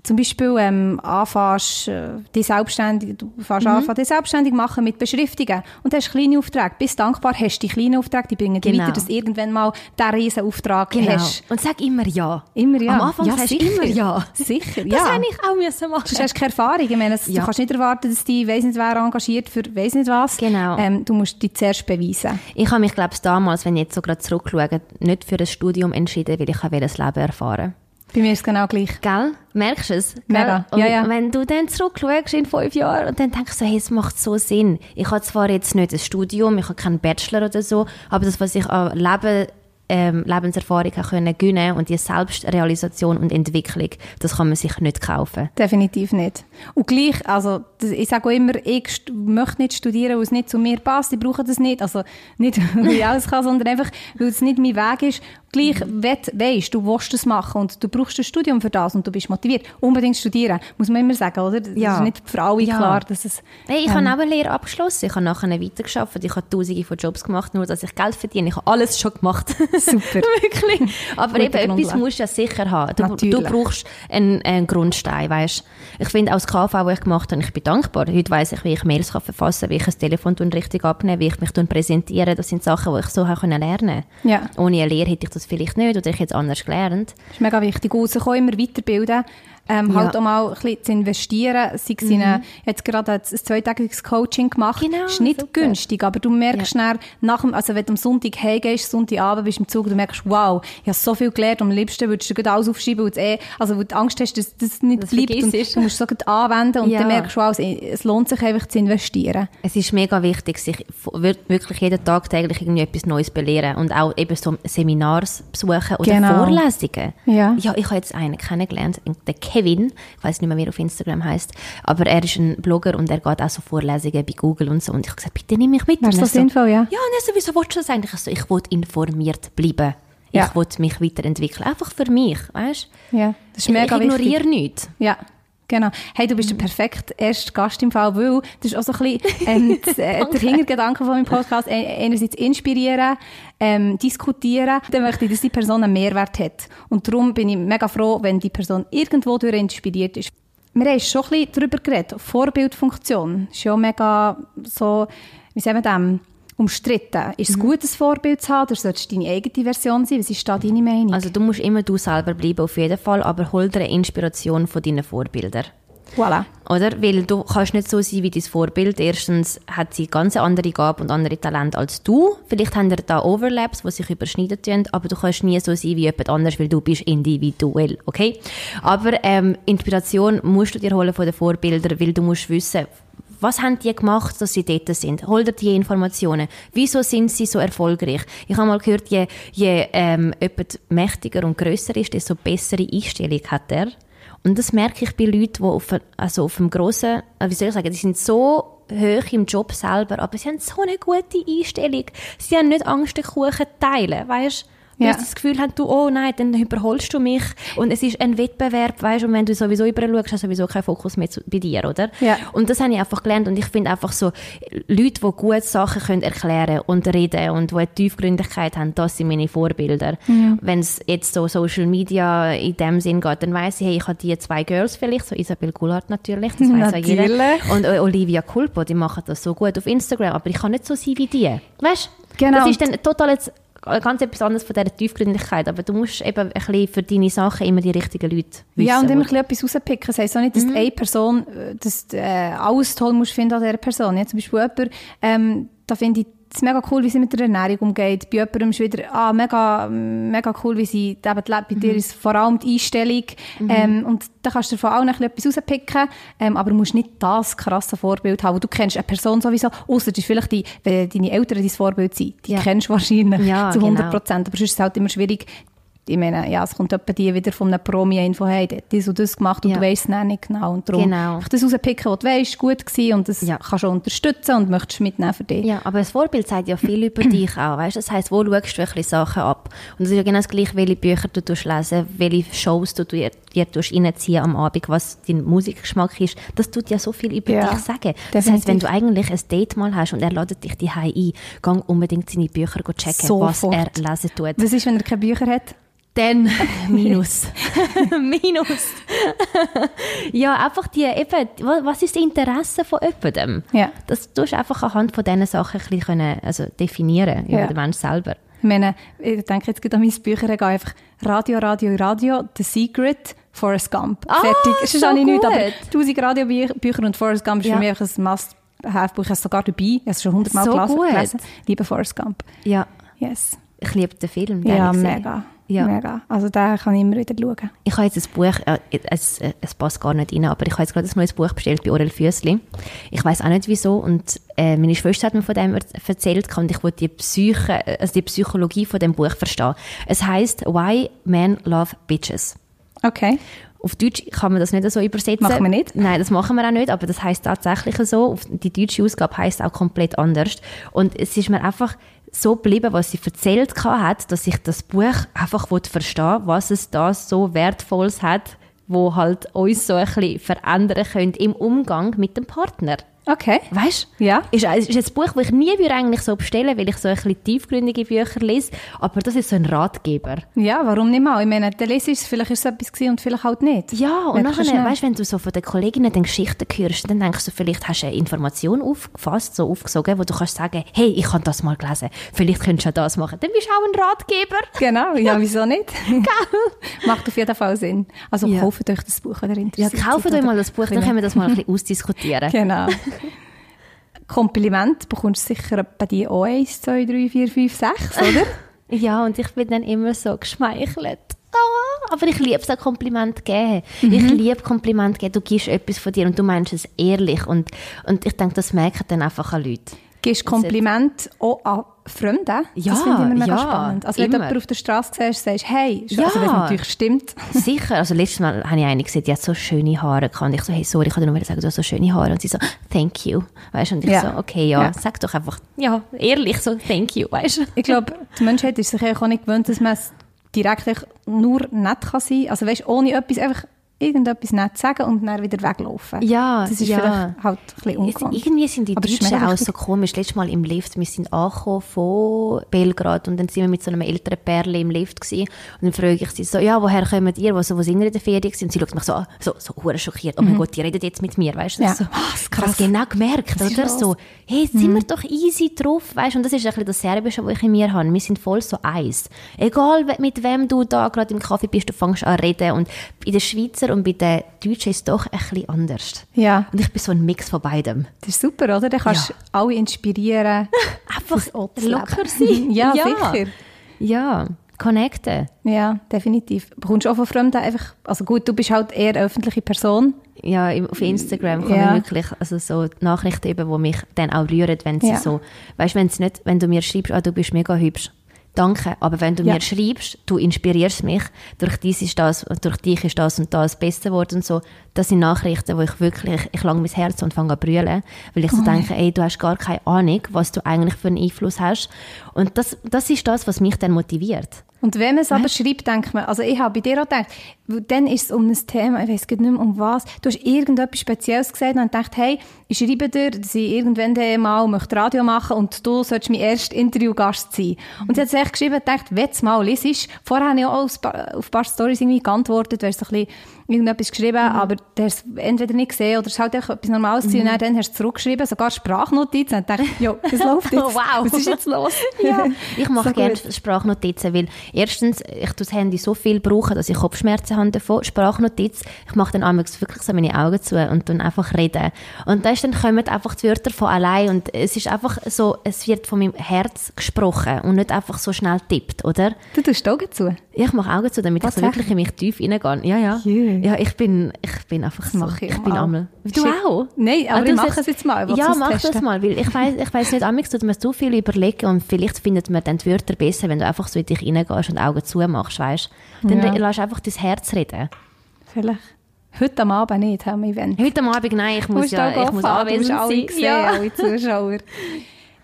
Speaker 2: zum Beispiel ähm, anfängst, äh, dich selbstständig, du fängst
Speaker 1: Mhm.
Speaker 2: anfangen, dich selbstständig machen mit Beschriftungen und hast kleine Aufträge. Bist dankbar, hast die kleinen Aufträge, die bringen
Speaker 1: Genau.
Speaker 2: weiter, dass du irgendwann mal diesen riesen Auftrag hast.
Speaker 1: Und sag immer ja.
Speaker 2: Immer ja.
Speaker 1: Am Anfang
Speaker 2: ja,
Speaker 1: sagst du immer ja.
Speaker 2: Sicher,
Speaker 1: Das
Speaker 2: ja.
Speaker 1: habe ich auch müssen machen.
Speaker 2: Sonst hast du keine Erfahrung. Ich meine, es-
Speaker 1: Ja.
Speaker 2: du kannst nicht erwarten, dass die weiss nicht wer engagiert für weiss nicht was.
Speaker 1: Genau.
Speaker 2: Ähm, du musst dich zuerst beweisen.
Speaker 1: Ich habe mich, glaube ich, damals, wenn ich jetzt so gerade zurückschaue, nicht für ein Studium entschieden, weil ich wollte das Leben erfahren.
Speaker 2: Bei mir ist es genau gleich.
Speaker 1: Gell? Merkst du es? Gell?
Speaker 2: Mega.
Speaker 1: Und
Speaker 2: Ja, ja.
Speaker 1: wenn du dann zurückschaust in fünf Jahren und dann denkst du, hey, es macht so Sinn. Ich habe zwar jetzt nicht ein Studium, ich habe keinen Bachelor oder so, aber das, was ich an Leben, ähm, Lebenserfahrung können gewinnen und die Selbstrealisation und Entwicklung, das kann man sich nicht kaufen.
Speaker 2: Definitiv nicht. Und gleich, also, ich sage auch immer, ich möchte nicht studieren, weil es nicht zu mir passt. Ich brauche das nicht. Also, nicht, weil ich alles kann, sondern einfach, weil es nicht mein Weg ist. Gleich, wenn du weisst, du willst das machen und du brauchst ein Studium für das und du bist motiviert, unbedingt studieren. Muss man immer sagen, oder? Das
Speaker 1: Ja.
Speaker 2: ist nicht für alle
Speaker 1: Ja.
Speaker 2: klar, dass es,
Speaker 1: Hey, ich
Speaker 2: ähm,
Speaker 1: habe auch eine Lehre abgeschlossen. Ich habe nachher weitergearbeitet. Ich habe tausende von Jobs gemacht, nur dass ich Geld verdiene. Ich habe alles schon gemacht.
Speaker 2: Super.
Speaker 1: Wirklich. Aber
Speaker 2: Gute
Speaker 1: eben, etwas musst du ja sicher haben. Du, du brauchst einen, einen Grundstein, weißt Ich finde auch das KV, das ich gemacht habe, ich bin dankbar. Heute weiss ich, wie ich Mails kann verfassen kann, wie ich ein Telefon richtig abnehmen wie ich mich präsentiere. Das sind Sachen, die ich so lernen
Speaker 2: Ja.
Speaker 1: Ohne eine Lehre hätte ich das vielleicht nicht oder ich hätte es anders gelernt.
Speaker 2: Das ist mega wichtig. Auch immer weiterbilden. Ähm,
Speaker 1: Ja.
Speaker 2: Halt auch mal ein bisschen zu investieren. Sei es in eine, jetzt gerade ein zweitägiges Coaching gemacht.
Speaker 1: Genau,
Speaker 2: ist nicht
Speaker 1: super.
Speaker 2: günstig, aber du merkst dann, nach dem, also wenn du am Sonntag heimgehst, Sonntagabend bist du im Zug, du merkst, wow, ich habe so viel gelernt und am liebsten würdest du gleich alles aufschreiben, weil du eh, also weil du Angst hast, dass das nicht
Speaker 1: Das
Speaker 2: bleibt und du musst es so anwenden und
Speaker 1: Ja.
Speaker 2: dann merkst du, wow, es, lohnt sich einfach zu investieren.
Speaker 1: Es ist mega wichtig, sich wirklich jeden Tag täglich irgendwie etwas Neues belehren und auch eben so Seminars besuchen oder
Speaker 2: Genau.
Speaker 1: Vorlesungen.
Speaker 2: Ja.
Speaker 1: ja, ich habe jetzt einen kennengelernt, den Kevin, ich weiß nicht mehr, wie er auf Instagram heißt, aber er ist ein Blogger und er geht auch so Vorlesungen bei Google und so und ich habe gesagt, bitte nimm mich mit.
Speaker 2: Wäre
Speaker 1: Und
Speaker 2: so sinnvoll, ja?
Speaker 1: Ja, und er so, wieso willst du das eigentlich? Ich so, ich will informiert bleiben.
Speaker 2: Ja.
Speaker 1: Ich will mich weiterentwickeln. Einfach für mich, weißt
Speaker 2: Ja, das ist
Speaker 1: Ich,
Speaker 2: mega
Speaker 1: ich ignoriere
Speaker 2: wichtig.
Speaker 1: nichts.
Speaker 2: Ja, Genau. Hey, du bist der perfekte erste Gast im Fall, weil das ist auch so ein bisschen ähm, das, äh, der Hintergedanke von meinem Podcast. Einerseits inspirieren, ähm, diskutieren. Dann möchte ich, dass die Person einen Mehrwert hat. Und darum bin ich mega froh, wenn die Person irgendwo durch inspiriert ist. Wir haben schon ein bisschen darüber geredet. Vorbildfunktion ist ja mega so, wie sagen wir das? Umstritten. Ist es mhm. gut, ein Vorbild zu haben, oder solltest du deine eigene Version sein? Was ist da deine Meinung?
Speaker 1: Also du musst immer du selber bleiben, auf jeden Fall, aber hol dir eine Inspiration von deinen Vorbildern.
Speaker 2: Voilà.
Speaker 1: Oder? Weil du kannst nicht so sein wie dein Vorbild. Erstens hat sie ganz andere Gaben und andere Talente als du. Vielleicht haben ihr da Overlaps, die sich überschneiden tun, aber du kannst nie so sein wie jemand anders, weil du bist individuell, okay? Aber ähm, Inspiration musst du dir holen von den Vorbildern, weil du musst wissen, was haben die gemacht, dass sie dort sind? Hol dir die Informationen. Wieso sind sie so erfolgreich? Ich habe mal gehört, je, je ähm, jemand mächtiger und grösser ist, desto bessere Einstellung hat er. Und das merke ich bei Leuten, die auf, also auf einem grossen, äh, wie soll ich sagen, die sind so hoch im Job selber, aber sie haben so eine gute Einstellung. Sie haben nicht Angst, den Kuchen zu teilen, weißt ja. Weil sie das Gefühl haben, du, oh nein, dann überholst du mich. Und es ist ein Wettbewerb, weißt du, und wenn du sowieso überall schaust, hast du sowieso keinen Fokus mehr zu, bei dir, oder?
Speaker 2: Ja.
Speaker 1: Und das habe ich einfach gelernt. Und ich finde einfach so, Leute, die gute Sachen können erklären und reden und die eine Tiefgründigkeit haben, das sind meine Vorbilder. Ja. Wenn es jetzt so Social Media in dem Sinn geht, dann weiss ich, hey, ich habe die zwei Girls vielleicht, so Isabel Goulart natürlich, das weiss auch jeder. Und Olivia Culpo, die machen das so gut auf Instagram, aber ich kann nicht so sein wie die. Weißt du? Genau. Das ist dann total jetzt ganz etwas anderes von dieser Tiefgründigkeit, aber du musst eben ein bisschen für deine Sachen immer die richtigen Leute
Speaker 2: wissen. Ja, und immer ein bisschen etwas rauspicken. Das heisst auch nicht, dass mhm. eine Person äh, dass, äh, alles toll musst finden an dieser Person. Ja, zum Beispiel jemand, ähm, da finde ich es ist mega cool, wie sie mit der Ernährung umgeht. Bei jemandem ist wieder, ah, mega, mega cool, wie sie eben lebt. Bei mhm. dir ist vor allem die Einstellung. Mhm. Ähm, und da kannst du von allen etwas rauspicken, ähm, aber du musst nicht das krasse Vorbild haben. Du kennst eine Person sowieso, außer das ist vielleicht die, deine Eltern dein Vorbild sind. Die ja. kennst du wahrscheinlich ja, zu 100 genau. Prozent. Genau. Aber sonst ist es halt immer schwierig, ich meine, ja, es kommt etwa die wieder von einem Promi-Info, hey, der hat das und das gemacht und ja. du weißt es nicht genau. Und darum genau. das rauspicken, was du weißt, gut gewesen und das ja. kannst du unterstützen und möchtest mitnehmen für dich.
Speaker 1: Ja, aber das Vorbild sagt ja viel über dich auch, weißt? Das heisst, wo schaust du welche Sachen ab? Und es ist ja genau das Gleiche, welche Bücher du lesen, welche Shows du dir, dir reinziehen am Abend, was dein Musikgeschmack ist. Das tut ja so viel über ja. dich sagen. Das heisst, wenn du eigentlich ein Date mal hast und er ladet dich die ein, gang unbedingt seine Bücher checken, Sofort. was er lesen tut.
Speaker 2: Was ist, wenn er keine Bücher hat?
Speaker 1: Dann minus. minus. ja, einfach die, eben, was ist das Interesse von jemandem?
Speaker 2: Ja.
Speaker 1: Das tust du einfach anhand von diesen Sachen ein bisschen also definieren, über ja. den Mensch selber.
Speaker 2: Ich meine, ich denke jetzt gerade an mein Bücherregal, einfach Radio, Radio, Radio, The Secret, Forrest Gump.
Speaker 1: Ah, Fertig. Das ist
Speaker 2: so
Speaker 1: nicht
Speaker 2: nichts, aber 1000 Radiobücher und Forrest Gump ist ja. für mich ein Must-Have-Buch. Ich habe es sogar dabei, ich habe es schon hundertmal so gelesen. Liebe Forrest Gump.
Speaker 1: Ja.
Speaker 2: Yes.
Speaker 1: Ich liebe den Film.
Speaker 2: Den ja, mega. Ja. Mega. Also da kann ich immer wieder schauen.
Speaker 1: Ich habe jetzt ein Buch, äh, es, äh, es passt gar nicht rein, aber ich habe jetzt gerade ein neues Buch bestellt bei Orel Füssli. Ich weiß auch nicht wieso und äh, meine Schwester hat mir von dem erzählt und ich wollte die Psyche, also die Psychologie von dem Buch verstehen. Es heißt Why Men Love Bitches.
Speaker 2: Okay.
Speaker 1: Auf Deutsch kann man das nicht so übersetzen.
Speaker 2: Machen wir nicht?
Speaker 1: Nein, das machen wir auch nicht, aber das heißt tatsächlich so. Die deutsche Ausgabe heißt auch komplett anders. Und es ist mir einfach so geblieben, was sie erzählt hat, dass ich das Buch einfach verstehen was es da so Wertvolles hat, wo halt uns so ein bisschen verändern könnte im Umgang mit dem Partner.
Speaker 2: Okay.
Speaker 1: Weißt
Speaker 2: du? Ja.
Speaker 1: Ist, ist ein Buch, das ich nie würde eigentlich so bestellen weil ich so ein bisschen tiefgründige Bücher lese. Aber das ist so ein Ratgeber.
Speaker 2: Ja, warum nicht mal? Ich meine, der Lese ist vielleicht ist es etwas gewesen und vielleicht halt nicht.
Speaker 1: Ja, und nachher, weißt du, wenn du so von den Kolleginnen den Geschichten hörst, dann denkst du, vielleicht hast du eine Information aufgefasst, so aufgesogen, wo du kannst sagen, hey, ich habe das mal gelesen. Vielleicht könntest du das machen. Dann bist du auch ein Ratgeber.
Speaker 2: Genau, ja, wieso nicht? Macht auf jeden Fall Sinn. Also ja. kauft euch das Buch, wenn ihr
Speaker 1: interessiert Ja, kauft euch mal das Buch, dann können wir das mal ein bisschen ausdiskutieren.
Speaker 2: Genau. Kompliment bekommst du sicher bei dir auch 1, 2, 3, 4, 5, 6, oder?
Speaker 1: ja, und ich bin dann immer so geschmeichelt. Oh, aber ich liebe es auch Kompliment geben. Mhm. Ich liebe Kompliment geben. Du gibst etwas von dir und du meinst es ehrlich. Und, und ich denke, das merken dann einfach an Leute.
Speaker 2: Gibst Kompliment auch an Freunde?
Speaker 1: Ja,
Speaker 2: das finde ich immer mega
Speaker 1: ja,
Speaker 2: spannend. Also wenn immer. du jemanden auf der Straße siehst, sagst hey, ja. also wenn es natürlich stimmt.
Speaker 1: Sicher, also letztes Mal habe ich eine gesehen, die hat so schöne Haare gehabt. und ich so, hey, sorry, ich kann dir nur sagen, du hast so schöne Haare. Und sie so, thank you, weißt Und ich ja. so, okay, ja, ja, sag doch einfach, ja, ehrlich so, thank you, weißt
Speaker 2: Ich glaube, die Menschheit ist sich auch nicht gewöhnt, dass man es direkt nur nett kann sein. Also weißt, ohne etwas einfach irgendetwas nicht sagen und dann wieder weglaufen.
Speaker 1: Ja,
Speaker 2: Das ist
Speaker 1: ja.
Speaker 2: vielleicht halt ein bisschen ungewohnt.
Speaker 1: Irgendwie sind die
Speaker 2: Aber
Speaker 1: Deutschen auch so komisch. Letztes Mal im Lift, wir sind angekommen von Belgrad und dann sind wir mit so einem älteren Pärchen im Lift gewesen. und dann frage ich sie so, ja, woher kommt ihr, wo, so, wo sind ihr in der Ferien gewesen? Und sie schaut mich so an, so, so hure schockiert, oh mein Gott, die redet jetzt mit mir, weißt du?
Speaker 2: Mhm. Ja.
Speaker 1: So,
Speaker 2: Was,
Speaker 1: ich
Speaker 2: krass.
Speaker 1: genau gemerkt, oder?
Speaker 2: los? Mhm.
Speaker 1: So, hey, sind wir doch easy drauf, weißt du? Und das ist ein bisschen das Serbische, was ich in mir habe. Wir sind voll so eins. Egal, mit wem du da gerade im Kaffee bist, du fängst an zu reden. Und bei den Schweizer und bei den Deutschen ist es doch ein bisschen anders.
Speaker 2: Ja,
Speaker 1: Und ich bin so ein Mix von beidem.
Speaker 2: das ist super, oder? Dann kannst du alle inspirieren.
Speaker 1: Einfach locker sein.
Speaker 2: Ja, sicher.
Speaker 1: Ja, connecten.
Speaker 2: Ja, definitiv. Bekommst du auch von Fremden einfach, also gut, du bist halt eher eine öffentliche Person.
Speaker 1: Ja, auf Instagram kommen
Speaker 2: Ja.
Speaker 1: wirklich also so Nachrichten die mich dann auch rühren, wenn sie
Speaker 2: Ja.
Speaker 1: so, weißt du, wenn es nicht, wenn du mir schreibst, ah, du bist mega hübsch. Danke, aber wenn du
Speaker 2: Ja.
Speaker 1: mir schreibst, du inspirierst mich, durch dies ist das, durch dich ist das und das besser geworden und so, das sind Nachrichten, wo ich wirklich, ich lang mein Herz und fange an zu brüllen, weil ich so denke, ey, du hast gar keine Ahnung, was du eigentlich für einen Einfluss hast. Und das, das ist das, was mich dann motiviert.
Speaker 2: Und wenn man es aber schreibt, denkt man, also ich habe bei dir auch gedacht, dann ist es um ein Thema, ich weiß nicht mehr um was, du hast irgendetwas Spezielles gesagt und ich dachte, hey, ich schreibe dir, dass ich irgendwann mal möchte Radio machen und du sollst mein erster Interviewgast sein. Und sie hat es echt geschrieben und gedacht, wenn du mal liest, vorher habe ich auch auf ein paar- Stories irgendwie geantwortet, hast so ein bisschen irgendetwas geschrieben, aber du hast es entweder nicht gesehen oder es ist halt einfach etwas Normales gewesen und dann, dann hast du zurückgeschrieben, sogar Sprachnotiz und dachte, jo, was läuft jetzt?
Speaker 1: Wow.
Speaker 2: Was ist jetzt los?
Speaker 1: Ja, ich mache
Speaker 2: So
Speaker 1: gerne
Speaker 2: gut.
Speaker 1: Sprachnotizen, weil erstens, ich das Handy so viel brauchen, dass ich Kopfschmerzen habe davon. Sprachnotiz, ich mache dann einmal wirklich so meine Augen zu und dann einfach reden. Und da ist dann kommen einfach die Wörter von allein und es ist einfach so, es wird von meinem Herz gesprochen und nicht einfach so schnell tippt, oder?
Speaker 2: Du tust Augen zu.
Speaker 1: Ich mache Augen zu, damit ich so wirklich in mich tief reingehe. Ja, ja.
Speaker 2: Jö.
Speaker 1: Ja, ich bin, ich bin einfach so.
Speaker 2: mache ich
Speaker 1: ich bin einmal. Du auch?
Speaker 2: Nein, aber
Speaker 1: Ah,
Speaker 2: ich mache es jetzt mal.
Speaker 1: Ja, mach das
Speaker 2: testen.
Speaker 1: mal, weil ich weiß, ich weiß nicht, amigs tut man so viel überlegen und vielleicht findet man dann die Wörter besser, wenn du einfach so in dich reingehst und Augen zumachst, weißt du? Dann
Speaker 2: Ja.
Speaker 1: lässt einfach dein Herz reden.
Speaker 2: Vielleicht. Heute am Abend nicht, haben wir Event.
Speaker 1: Heute am Abend, nein, ich muss ja, ich muss anwesend
Speaker 2: alle
Speaker 1: sein.
Speaker 2: sehen,
Speaker 1: Ja.
Speaker 2: alle Zuschauer.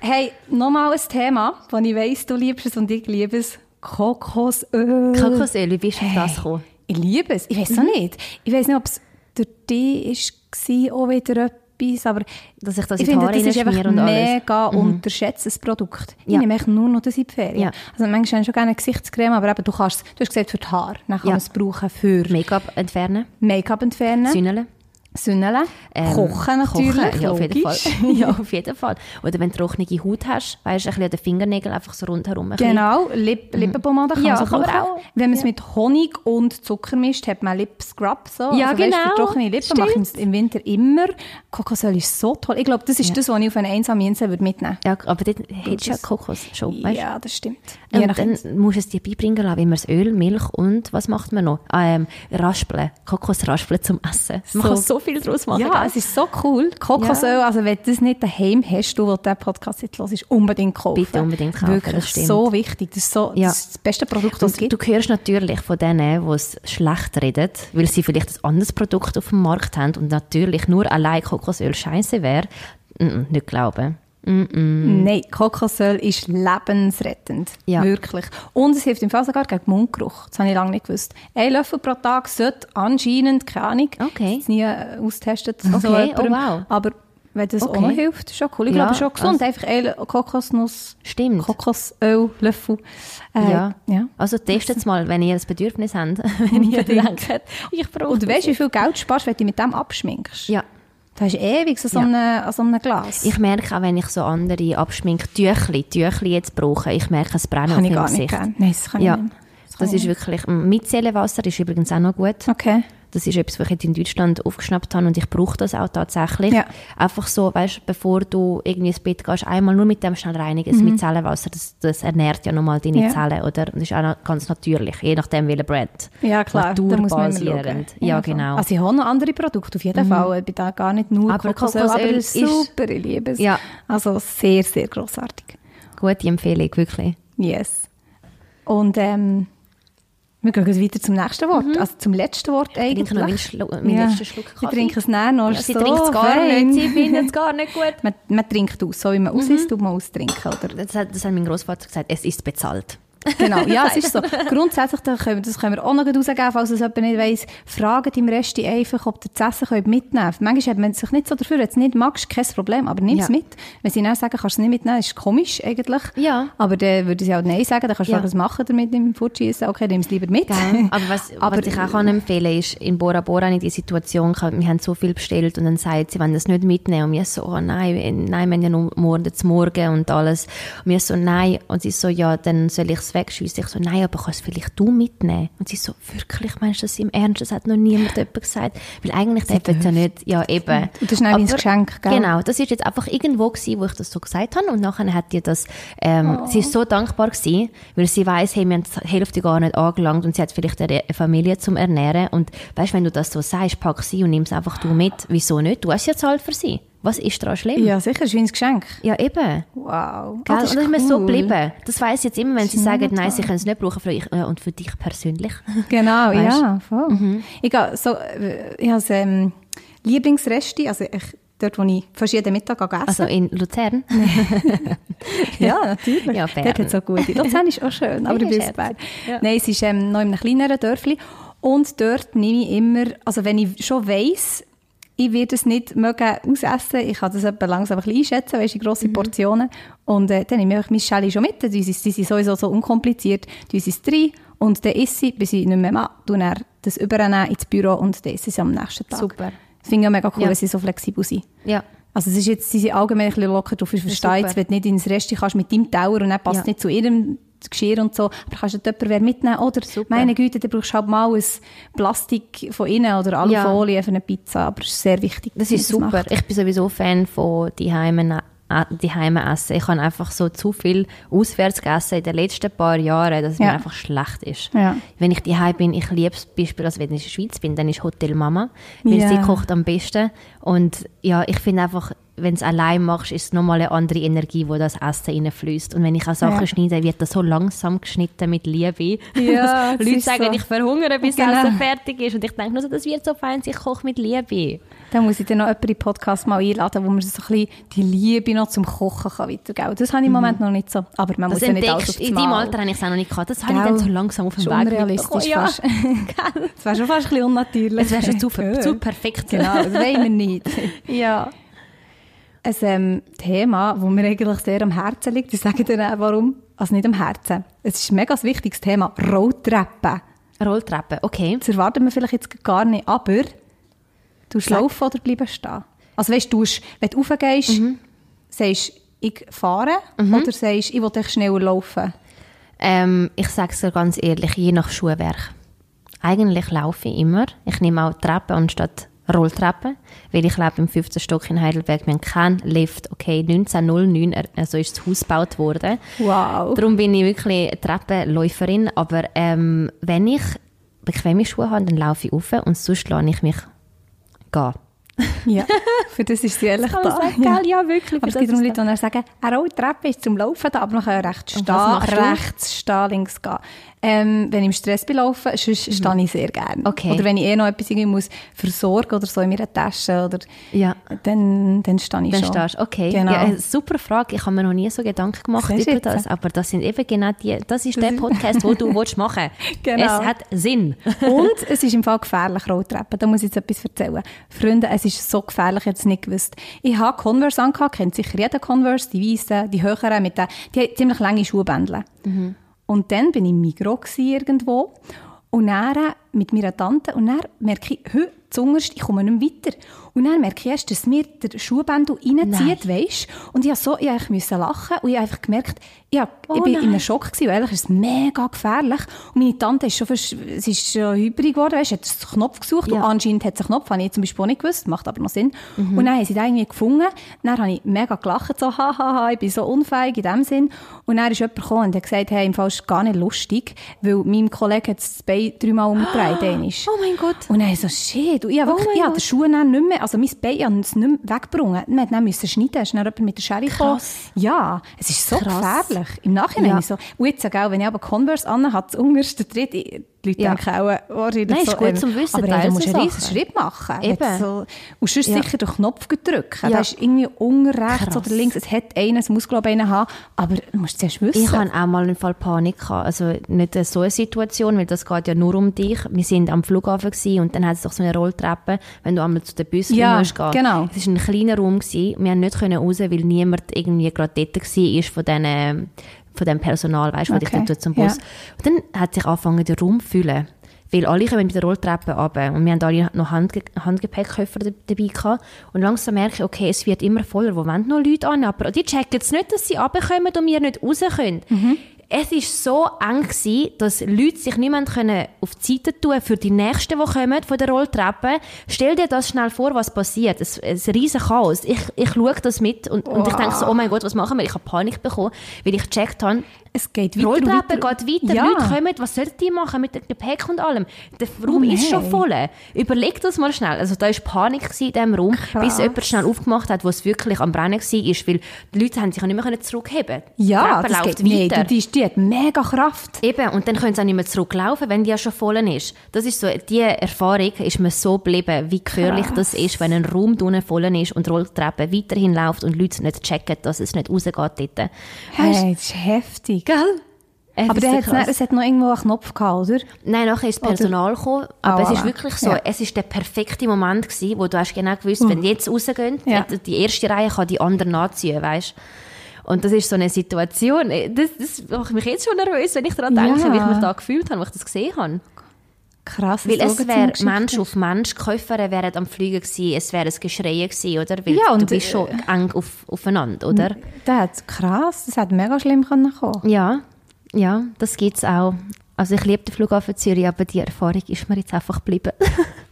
Speaker 2: Hey, nochmal ein Thema, das ich weiss, du liebst es und ich liebe es. Kokosöl.
Speaker 1: Kokosöl, wie bist du auf das gekommen?
Speaker 2: Ich liebe es. Ich weiß noch nicht. Ich weiß nicht, ob es durch dich war, auch wieder etwas, aber
Speaker 1: Dass ich das
Speaker 2: ich finde, das ist einfach
Speaker 1: und alles. Mhm.
Speaker 2: mega unterschätztes Produkt. Ich
Speaker 1: Ja.
Speaker 2: nehme echt nur noch das in die Ferien.
Speaker 1: Ja.
Speaker 2: Also manchmal habe ich schon gerne Gesichtscreme, aber eben, du kannst, du hast gesagt für die Haare. Dann kann
Speaker 1: Ja.
Speaker 2: man es brauchen für
Speaker 1: Make-up entfernen,
Speaker 2: Make-up entfernen,
Speaker 1: Sünneln.
Speaker 2: Sünneln,
Speaker 1: Ähm,
Speaker 2: kochen natürlich,
Speaker 1: Kochen, ja, auf jeden Fall. ja, auf jeden Fall. Oder wenn du trockene Haut hast, weißt du, ein bisschen an den Fingernägeln einfach so rundherum. ein.
Speaker 2: Genau, Lip Lippenpomade kann
Speaker 1: Ja,
Speaker 2: man so
Speaker 1: kann auch.
Speaker 2: Wenn man es mit Honig und Zucker mischt, hat man Lip Scrub. So.
Speaker 1: Ja,
Speaker 2: also, Weißt, für
Speaker 1: genau.
Speaker 2: trockene Lippen mache ich im Winter immer. Kokosöl ist so toll. Ich glaube, das ist das, was ich auf eine einsame Insel würde mitnehmen
Speaker 1: Ja, aber dort hättest du ja Kokos schon,
Speaker 2: würde.
Speaker 1: weißt?
Speaker 2: Ja, das stimmt.
Speaker 1: Und dann musst du es dir beibringen lassen, wie man das Öl, Milch und was macht man noch? Ähm, Raspeln, Kokosraspeln zum Essen. Man
Speaker 2: So.
Speaker 1: kann so viel draus machen.
Speaker 2: Ja,
Speaker 1: gell?
Speaker 2: es ist so cool. Kokosöl, also wenn du das nicht daheim hast, du, wo der Podcast jetzt los ist, unbedingt kaufen.
Speaker 1: Bitte unbedingt kaufen,
Speaker 2: Wirklich, so wichtig. Das ist, so,
Speaker 1: Ja.
Speaker 2: das, beste Produkt, das es gibt.
Speaker 1: du hörst natürlich von denen, die es schlecht reden, weil sie vielleicht ein anderes Produkt auf dem Markt haben und natürlich nur allein Kokosöl scheiße wäre. Mm, mm.
Speaker 2: Nein, Kokosöl ist lebensrettend.
Speaker 1: Ja.
Speaker 2: Wirklich. Und es hilft im Fall sogar gegen Mundgeruch. Das habe ich lange nicht gewusst. Ein Löffel pro Tag sollte anscheinend, keine Ahnung,
Speaker 1: Okay.
Speaker 2: das nie äh, austestet.
Speaker 1: Okay,
Speaker 2: jemandem.
Speaker 1: oh wow.
Speaker 2: Aber wenn das auch
Speaker 1: Okay.
Speaker 2: noch hilft, ist schon cool. Ich
Speaker 1: Ja,
Speaker 2: glaube, schon gesund.
Speaker 1: also-
Speaker 2: Einfach ein Kokosnuss,
Speaker 1: Stimmt.
Speaker 2: Kokosöl, Löffel. Äh,
Speaker 1: ja.
Speaker 2: ja.
Speaker 1: Also testet es mal, wenn ihr ein Bedürfnis habt. wenn ihr denkt, ich brauche
Speaker 2: Und du weißt, wie viel Geld du sparst, wenn du mit dem abschminkst?
Speaker 1: Ja.
Speaker 2: Du hast ewig so, so,
Speaker 1: Ja.
Speaker 2: eine, an so einem Glas.
Speaker 1: Ich merke auch, wenn ich so andere Abschminktüchli, Tüchli jetzt brauche, ich merke es brennen
Speaker 2: kann
Speaker 1: auf
Speaker 2: ich
Speaker 1: dem
Speaker 2: gar nicht
Speaker 1: Gesicht.
Speaker 2: Nein, das kann
Speaker 1: Ja,
Speaker 2: ich nicht.
Speaker 1: Das, ist
Speaker 2: ich
Speaker 1: wirklich, mit Seelenwasser ist übrigens auch noch gut.
Speaker 2: Okay.
Speaker 1: Das ist etwas, was ich jetzt in Deutschland aufgeschnappt habe und ich brauche das auch tatsächlich.
Speaker 2: Ja.
Speaker 1: Einfach so, weißt, bevor du irgendwie ins Bett gehst, einmal nur mit dem schnell reinigen, das mit Zellenwasser, das, das ernährt ja nochmal deine
Speaker 2: Mhm. Ja.
Speaker 1: Zellen, oder? Das ist auch noch ganz natürlich, je nachdem welcher Brand.
Speaker 2: Ja, klar, da muss man.
Speaker 1: Naturbasierend. Ja, genau.
Speaker 2: Also ich habe noch andere Produkte, auf jeden Fall. Ich bin da gar nicht nur
Speaker 1: Aber
Speaker 2: Kokosöl, aber
Speaker 1: Kokosöl
Speaker 2: ist
Speaker 1: ist-
Speaker 2: super, ich liebe es.
Speaker 1: Ja.
Speaker 2: Also sehr, sehr grossartig.
Speaker 1: Gute Empfehlung, wirklich.
Speaker 2: Yes. Und ähm, wir gehen jetzt weiter zum nächsten Wort, also zum letzten Wort eigentlich.
Speaker 1: trinke noch meinen Schlu- meinen letzten Schluck
Speaker 2: Sie trinken es näher noch
Speaker 1: Ja, sie
Speaker 2: so
Speaker 1: trinkt es gar
Speaker 2: fein.
Speaker 1: nicht, sie findet es gar nicht gut.
Speaker 2: Man, man trinkt aus, so wie man aus ist, tut man austrinken, oder?
Speaker 1: Das hat, das hat mein Großvater gesagt, es ist bezahlt.
Speaker 2: Genau, ja, es ist so. Grundsätzlich, das können, wir, das können wir auch noch rausgeben, falls es jemand nicht weiss. Fragt im Rest einfach, ob ihr das Essen mitnehmen könnt. Manchmal hat man sich nicht so dafür, wenn du es nicht magst, kein Problem, aber nimm es
Speaker 1: Ja.
Speaker 2: mit. Wenn sie dann sagen, kannst du es nicht mitnehmen, ist komisch eigentlich.
Speaker 1: Ja.
Speaker 2: Aber dann würde sie auch Nein sagen, dann kannst du
Speaker 1: Ja.
Speaker 2: ja. was machen damit im Fortschießen. Okay, nimm es lieber mit.
Speaker 1: Gell? Aber was,
Speaker 2: Aber-
Speaker 1: was ich auch kann empfehlen ist, in Bora Bora in die Situation, wir haben so viel bestellt und dann sagt sie, wenn das nicht mitnehmen und wir so, oh nein, nein, wir haben ja nur morgen Morgen und alles. Und wir so, nein. Und sie so, ja, dann soll ich es wegschiessen. Ich so, nein, aber kannst vielleicht du mitnehmen? Und sie so, wirklich, meinst du das im Ernst? Das hat noch niemand jemand gesagt. Weil eigentlich darf es ja nicht, ja eben.
Speaker 2: Und das ist ein Geschenk, gell?
Speaker 1: Genau, das ist jetzt einfach irgendwo gewesen, wo ich das so gesagt habe und nachher hat ihr das, ähm,
Speaker 2: Oh.
Speaker 1: sie ist so dankbar gewesen, weil sie weiß, hey, wir haben die Hälfte gar nicht angelangt und sie hat vielleicht eine Familie zum Ernähren und weißt, wenn du das so sagst, pack sie und nimm es einfach du mit, wieso nicht? Du hast ja zahlt für sie. Was ist daran schlimm?
Speaker 2: Ja, sicher, ist wie ein Geschenk.
Speaker 1: Ja, eben.
Speaker 2: Wow.
Speaker 1: Gell?
Speaker 2: Ah,
Speaker 1: und das ist mir so geblieben. Das weiss ich jetzt immer, wenn sie
Speaker 2: ist
Speaker 1: sagen, nein, sie können es nicht brauchen für ich, ja, und für dich persönlich.
Speaker 2: Genau,
Speaker 1: Weisst?
Speaker 2: ja, voll.
Speaker 1: Mhm.
Speaker 2: Ich, gehe so, äh, ich habe ähm, Lieblingsresti, also ich, dort, wo ich fast jeden Mittag gehe essen
Speaker 1: Also in Luzern.
Speaker 2: Ja, natürlich.
Speaker 1: Ja,
Speaker 2: Dort hat es auch gute. Luzern ist auch schön, aber
Speaker 1: ist
Speaker 2: aus Bern.
Speaker 1: Ja.
Speaker 2: Nein, es ist ähm, noch in einem kleineren Dörfli. Und dort nehme ich immer, also wenn ich schon weiss, ich werde es nicht mögen ausessen, ich kann das langsam ein bisschen einschätzen, weißt, in grosse
Speaker 1: Mhm.
Speaker 2: Portionen. Und äh, dann nehme ich mein Schälli schon mit, die sind, die sind sowieso so unkompliziert, die sind es rein und dann esse ich, bis ich nicht mehr mag, tue dann das übernehmen ins Büro und dann esse ich es am nächsten Tag.
Speaker 1: Super.
Speaker 2: Das finde ich auch mega cool,
Speaker 1: Ja.
Speaker 2: wenn sie so flexibel sind.
Speaker 1: Ja.
Speaker 2: Also es ist jetzt, sie sind allgemein ein bisschen locker drauf. Ich verstehe jetzt, wenn du nicht ins Resti kannst mit deinem Tauer und dann passt
Speaker 1: Ja.
Speaker 2: nicht zu ihrem Geschirr und so, aber kannst du dort jemanden mitnehmen oder
Speaker 1: Super.
Speaker 2: meine Güte, dann brauchst du halt mal ein Plastik von innen oder Alufolie für eine Pizza, aber es ist sehr wichtig.
Speaker 1: Das ist super.
Speaker 2: macht.
Speaker 1: Ich bin sowieso Fan von die Heimen die Heime essen. Ich habe einfach so zu viel auswärts gegessen in den letzten paar Jahren, dass es mir
Speaker 2: Ja.
Speaker 1: einfach schlecht ist.
Speaker 2: Ja.
Speaker 1: Wenn ich die bin, ich liebe es Beispiel, also wenn ich in der Schweiz bin, dann ist Hotel Mama, weil
Speaker 2: Ja.
Speaker 1: sie kocht am besten. Und ja, ich finde einfach, wenn du es allein machst, ist es nochmal eine andere Energie, wo das Essen reinfließt. Und wenn ich auch Sachen
Speaker 2: Ja.
Speaker 1: schneide, wird das so langsam geschnitten mit Liebe.
Speaker 2: Ja, das
Speaker 1: Leute sagen,
Speaker 2: so.
Speaker 1: ich verhungere, bis
Speaker 2: Genau.
Speaker 1: das Essen fertig ist. Und ich denke nur so, das wird so fein, ich koche mit Liebe.
Speaker 2: Dann muss ich dann noch jemanden in Podcast mal einladen, wo man so ein bisschen die Liebe noch zum Kochen kann weitergeben kann. Das habe ich im Moment noch nicht so. Aber man
Speaker 1: Mhm. Das
Speaker 2: muss ja nicht alles
Speaker 1: in
Speaker 2: das
Speaker 1: deinem. Alter habe ich es auch noch nicht gehabt. Das habe ich
Speaker 2: Gell?
Speaker 1: dann so langsam auf dem Weg
Speaker 2: unrealistisch
Speaker 1: mitbekommen.
Speaker 2: fast. Das wäre schon fast ein bisschen unnatürlich.
Speaker 1: Es wäre schon zu,
Speaker 2: Ja.
Speaker 1: zu perfekt.
Speaker 2: Genau, das wollen wir nicht.
Speaker 1: ja.
Speaker 2: Ein ähm, Thema, das mir eigentlich sehr am Herzen liegt. Ich sage dir auch, warum. Also nicht am Herzen. Es ist ein mega wichtiges Thema. Rolltreppen.
Speaker 1: Rolltreppe, okay.
Speaker 2: Das erwarten wir vielleicht jetzt gar nicht, aber du laufen oder bleiben stehen? Also weißt du, wenn du raufgehst,
Speaker 1: Mhm.
Speaker 2: sagst ich fahre oder sagst ich will schneller laufen?
Speaker 1: Ähm, ich sage es dir ganz ehrlich, je nach Schuhwerk. Eigentlich laufe ich immer. Ich nehme auch Treppen anstatt Rolltreppen, weil ich lebe im 15. Stock in Heidelberg. Wir haben keinen Lift. Okay, 1909 er- also ist das Haus gebaut worden.
Speaker 2: Wow.
Speaker 1: Darum bin ich wirklich eine Treppenläuferin. Aber ähm, wenn ich bequeme Schuhe habe, dann laufe ich rauf und sonst lasse ich mich gehen.
Speaker 2: Ja, für das ist sie ehrlich
Speaker 1: Kann
Speaker 2: da.
Speaker 1: sagen, gell? Ja, wirklich,
Speaker 2: Aber es gibt
Speaker 1: das
Speaker 2: auch
Speaker 1: ist
Speaker 2: Leute, die sagen, eine Rolltreppe ist zum Laufen da, aber man kann ja rechts stehen, rechts stehen, links gehen. Ähm, wenn ich im Stress bin laufen, sonst stehe ich sehr gerne.
Speaker 1: Mhm. Okay.
Speaker 2: Oder wenn ich eh noch etwas irgendwie muss versorgen oder so in meiner Tasche, oder,
Speaker 1: Ja.
Speaker 2: dann, dann stehe ich
Speaker 1: Dann
Speaker 2: schon.
Speaker 1: stehst okay.
Speaker 2: Genau.
Speaker 1: Ja, super Frage. Ich habe mir noch nie so Gedanken gemacht
Speaker 2: Siehst
Speaker 1: über das. Aber das sind eben genau die, das ist der Podcast, wo du willst machen
Speaker 2: Genau.
Speaker 1: Es hat Sinn.
Speaker 2: Und es ist im Fall gefährlich, Rolltreppen. Da muss ich jetzt etwas erzählen. Freunde, es ist so gefährlich, ich hätte es nicht gewusst. Ich habe Converse angehabt, kennt sicher jeder Converse, die weißen, die höheren, mit den, die haben ziemlich lange Schuhbändel. Und dann bin ich im Migros irgendwo. Und dann mit meiner Tante und dann merke ich, «Hö, zuunterst, ich komme nicht mehr weiter. Und dann merke ich erst, dass mir der Schuhbändel reinzieht, weisst Und ich musste so, ich müssen lachen und ich habe einfach gemerkt, ich, hab, ich
Speaker 1: Oh
Speaker 2: bin in
Speaker 1: nein.
Speaker 2: einem Schock gewesen, weil eigentlich ist es mega gefährlich. Und meine Tante ist schon, fast, sie ist schon hybrid geworden, weißt, hat den Knopf gesucht
Speaker 1: Ja.
Speaker 2: und anscheinend hat sie einen Knopf, habe ich zum Beispiel auch nicht gewusst, macht aber noch Sinn.
Speaker 1: Mhm.
Speaker 2: Und dann haben sie den irgendwie gefunden, dann habe ich mega gelacht, so, hahaha, ich bin so unfähig in dem Sinn. Und dann ist jemand gekommen und hat gesagt, hey, im Fall ist es gar nicht lustig, weil meinem Kollegen hat das Bein dreimal umgedreht, einmal.
Speaker 1: Oh mein Gott.
Speaker 2: Und dann habe ich so, shit. Und ich habe
Speaker 1: Oh
Speaker 2: wirklich,
Speaker 1: mein
Speaker 2: ich habe
Speaker 1: Gott.
Speaker 2: den Schuh dann nicht mehr, also mein Bein, habe es nicht mehr weggebrungen. Man hat dann müssen schneiden, ist dann jemand mit der Schere gekommen. Ja, es ist so
Speaker 1: Krass.
Speaker 2: gefährlich. Im Nachhinein
Speaker 1: Ja.
Speaker 2: so, und jetzt, gell, wenn ich aber Converse anhabe, das unterste Tritt, Die Leute
Speaker 1: Ja.
Speaker 2: denken auch, wahrscheinlich
Speaker 1: Nein, ist
Speaker 2: so,
Speaker 1: gut zum Wissen,
Speaker 2: Aber hey, du musst einen riesen. Schritt machen.
Speaker 1: Eben.
Speaker 2: So, und sonst
Speaker 1: Ja.
Speaker 2: sicher den Knopf drücken.
Speaker 1: Ja.
Speaker 2: Der ist irgendwie unten rechts oder links. Es hat einen, es muss glaube ich einen haben. Aber du musst zuerst wissen.
Speaker 1: Ich hatte auch mal einen Fall Panik. Gehabt. Also nicht so eine Situation, weil das geht ja nur um dich. Wir sind am Flughafen gewesen und dann hat es doch so eine Rolltreppe, wenn du einmal zu den Bussen
Speaker 2: Ja,
Speaker 1: musst gehen.
Speaker 2: genau.
Speaker 1: Es war ein kleiner Raum. Gewesen. Wir haben nicht raus, weil niemand irgendwie gerade dort war von diesen von dem Personal, weißt du, okay. Dich dort zum Bus.
Speaker 2: ja.
Speaker 1: Und dann hat sich angefangen, der Raum zu füllen. Weil alle kommen mit der Rolltreppe runter. Und wir haben alle noch Handge Handgepäckkoffer da- dabei gehabt. Und langsam merke ich, okay, es wird immer voller. Wo wollen noch Leute an? Aber die checken es nicht, dass sie runterkommen und wir nicht raus können. Es war so eng, gewesen, dass Leute sich können auf die Seite tun für die Nächsten, die kommen von der Rolltreppe. Stell dir das schnell vor, was passiert. Es ist ein riesen Chaos. Ich, ich schaue das mit und, und ich denke so, oh mein Gott, was machen wir? Ich habe Panik bekommen, weil ich gecheckt habe,
Speaker 2: es geht weiter.
Speaker 1: Rolltreppe
Speaker 2: weiter.
Speaker 1: geht weiter,
Speaker 2: Ja.
Speaker 1: Leute kommen, was sollten die machen mit dem Gepäck und allem? Der Raum ist schon voll. Überleg das mal schnell. Also da war Panik in diesem Raum,
Speaker 2: Krass.
Speaker 1: bis jemand schnell aufgemacht hat, wo es wirklich am Brennen war, weil die Leute haben sich auch nicht mehr zurückheben
Speaker 2: Ja, das
Speaker 1: läuft
Speaker 2: geht
Speaker 1: weiter.
Speaker 2: du, die, die hat mega Kraft.
Speaker 1: Eben, und dann können sie auch nicht mehr zurücklaufen, wenn die ja schon voll ist. Das ist so, die Erfahrung ist mir so geblieben, wie gefährlich das ist, wenn ein Raum drinnen voll ist und die Rolltreppe weiterhin läuft und Leute nicht checken, dass es nicht rausgeht dort.
Speaker 2: Hey, das ist heftig.
Speaker 1: Gell? Es
Speaker 2: Aber der hat's nicht, es hat noch irgendwo einen Knopf gehabt, oder?
Speaker 1: Nein, nachher ist das Personal gekommen, aber
Speaker 2: Ah,
Speaker 1: es ist wirklich so,
Speaker 2: Ja.
Speaker 1: es ist der perfekte Moment gewesen, wo du hast genau gewusst, wenn die jetzt rausgehen,
Speaker 2: Ja.
Speaker 1: die- erste Reihe kann die andere nachziehen, weißt Und das ist so eine Situation, äh, das, das macht mich jetzt schon nervös, wenn ich daran denke,
Speaker 2: Ja.
Speaker 1: wie ich mich da gefühlt habe, als ich das gesehen habe.
Speaker 2: Krass.
Speaker 1: Weil
Speaker 2: das
Speaker 1: es wäre. Mensch auf Mensch, Koffer wären am Fliegen gewesen, es wäre ein Geschrei gewesen, oder? Weil
Speaker 2: Ja,
Speaker 1: du
Speaker 2: und,
Speaker 1: bist schon
Speaker 2: äh,
Speaker 1: eng auf, aufeinander, oder?
Speaker 2: Der hat krass, das hat mega schlimm können kommen.
Speaker 1: Ja, ja, das gibt es auch. Also ich liebe den Flughafen Zürich, aber die Erfahrung ist mir jetzt einfach geblieben.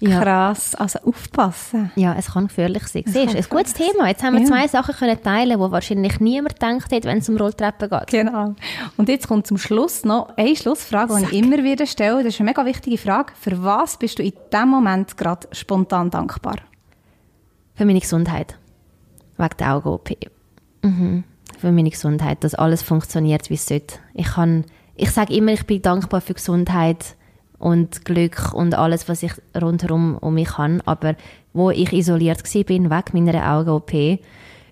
Speaker 1: ja.
Speaker 2: Krass, also aufpassen.
Speaker 1: Ja, es kann gefährlich sein. Siehst, du,
Speaker 2: kann
Speaker 1: ein gutes Thema. Jetzt haben wir
Speaker 2: Ja.
Speaker 1: zwei Sachen können teilen, wo wahrscheinlich niemand gedacht hat, wenn es um Rolltreppen geht.
Speaker 2: Genau. Und jetzt kommt zum Schluss noch eine Schlussfrage, die ich immer wieder stelle. Das ist eine mega wichtige Frage. Für was bist du in diesem Moment gerade spontan dankbar?
Speaker 1: Für meine Gesundheit. Wegen der Augen-OP. Mhm. Für meine Gesundheit, dass alles funktioniert, wie es sollte. Ich, kann, ich sage immer, ich bin dankbar für Gesundheit und Glück und alles, was ich rundherum um mich habe. Aber wo ich isoliert war, bin, wegen meiner Augen-OP,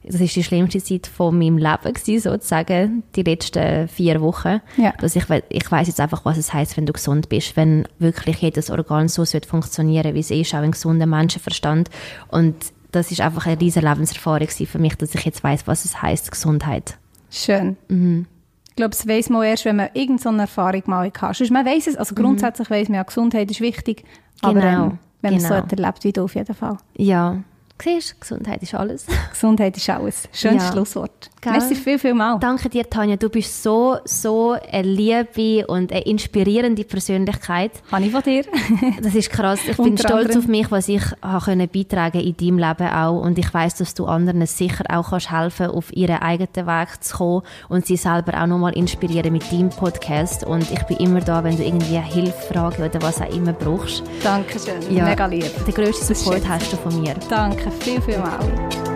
Speaker 1: das ist die schlimmste Zeit von meinem Leben gewesen, sozusagen, die letzten vier Wochen.
Speaker 2: Ja.
Speaker 1: Dass ich, ich weiß jetzt einfach, was es heißt, wenn du gesund bist, wenn wirklich jedes Organ so sollte funktionieren, wie es ist, auch ein gesunder Menschenverstand. Und das ist einfach eine riesige Lebenserfahrung für mich, dass ich jetzt weiß, was es heißt, Gesundheit.
Speaker 2: Schön.
Speaker 1: Mhm.
Speaker 2: Ich glaube, das weiss man erst, wenn man irgendeine Erfahrung mal hat. Sonst man weiss es, also grundsätzlich weiss man ja, Gesundheit ist wichtig. Aber
Speaker 1: Mhm. Genau,
Speaker 2: ähm, wenn man es so
Speaker 1: genau.
Speaker 2: erlebt wie du auf jeden Fall.
Speaker 1: Ja, siehst Gesundheit ist alles.
Speaker 2: Gesundheit ist alles. Schönes
Speaker 1: Ja.
Speaker 2: Schlusswort.
Speaker 1: Gell?
Speaker 2: Merci viel, viel mal.
Speaker 1: Danke dir, Tanja. Du bist so, so eine liebe und eine inspirierende Persönlichkeit.
Speaker 2: Habe ich von dir.
Speaker 1: Das ist krass. Ich bin stolz
Speaker 2: anderem.
Speaker 1: auf mich, was ich können beitragen in deinem Leben auch. Und ich weiß, dass du anderen sicher auch kannst helfen, auf ihren eigenen Weg zu kommen und sie selber auch nochmal inspirieren mit deinem Podcast. Und ich bin immer da, wenn du irgendwie Hilfe, Frage oder was auch immer brauchst.
Speaker 2: Dankeschön.
Speaker 1: Ja.
Speaker 2: Mega lieb.
Speaker 1: Den grössten Support hast du von mir.
Speaker 2: Danke, viel, viel mal.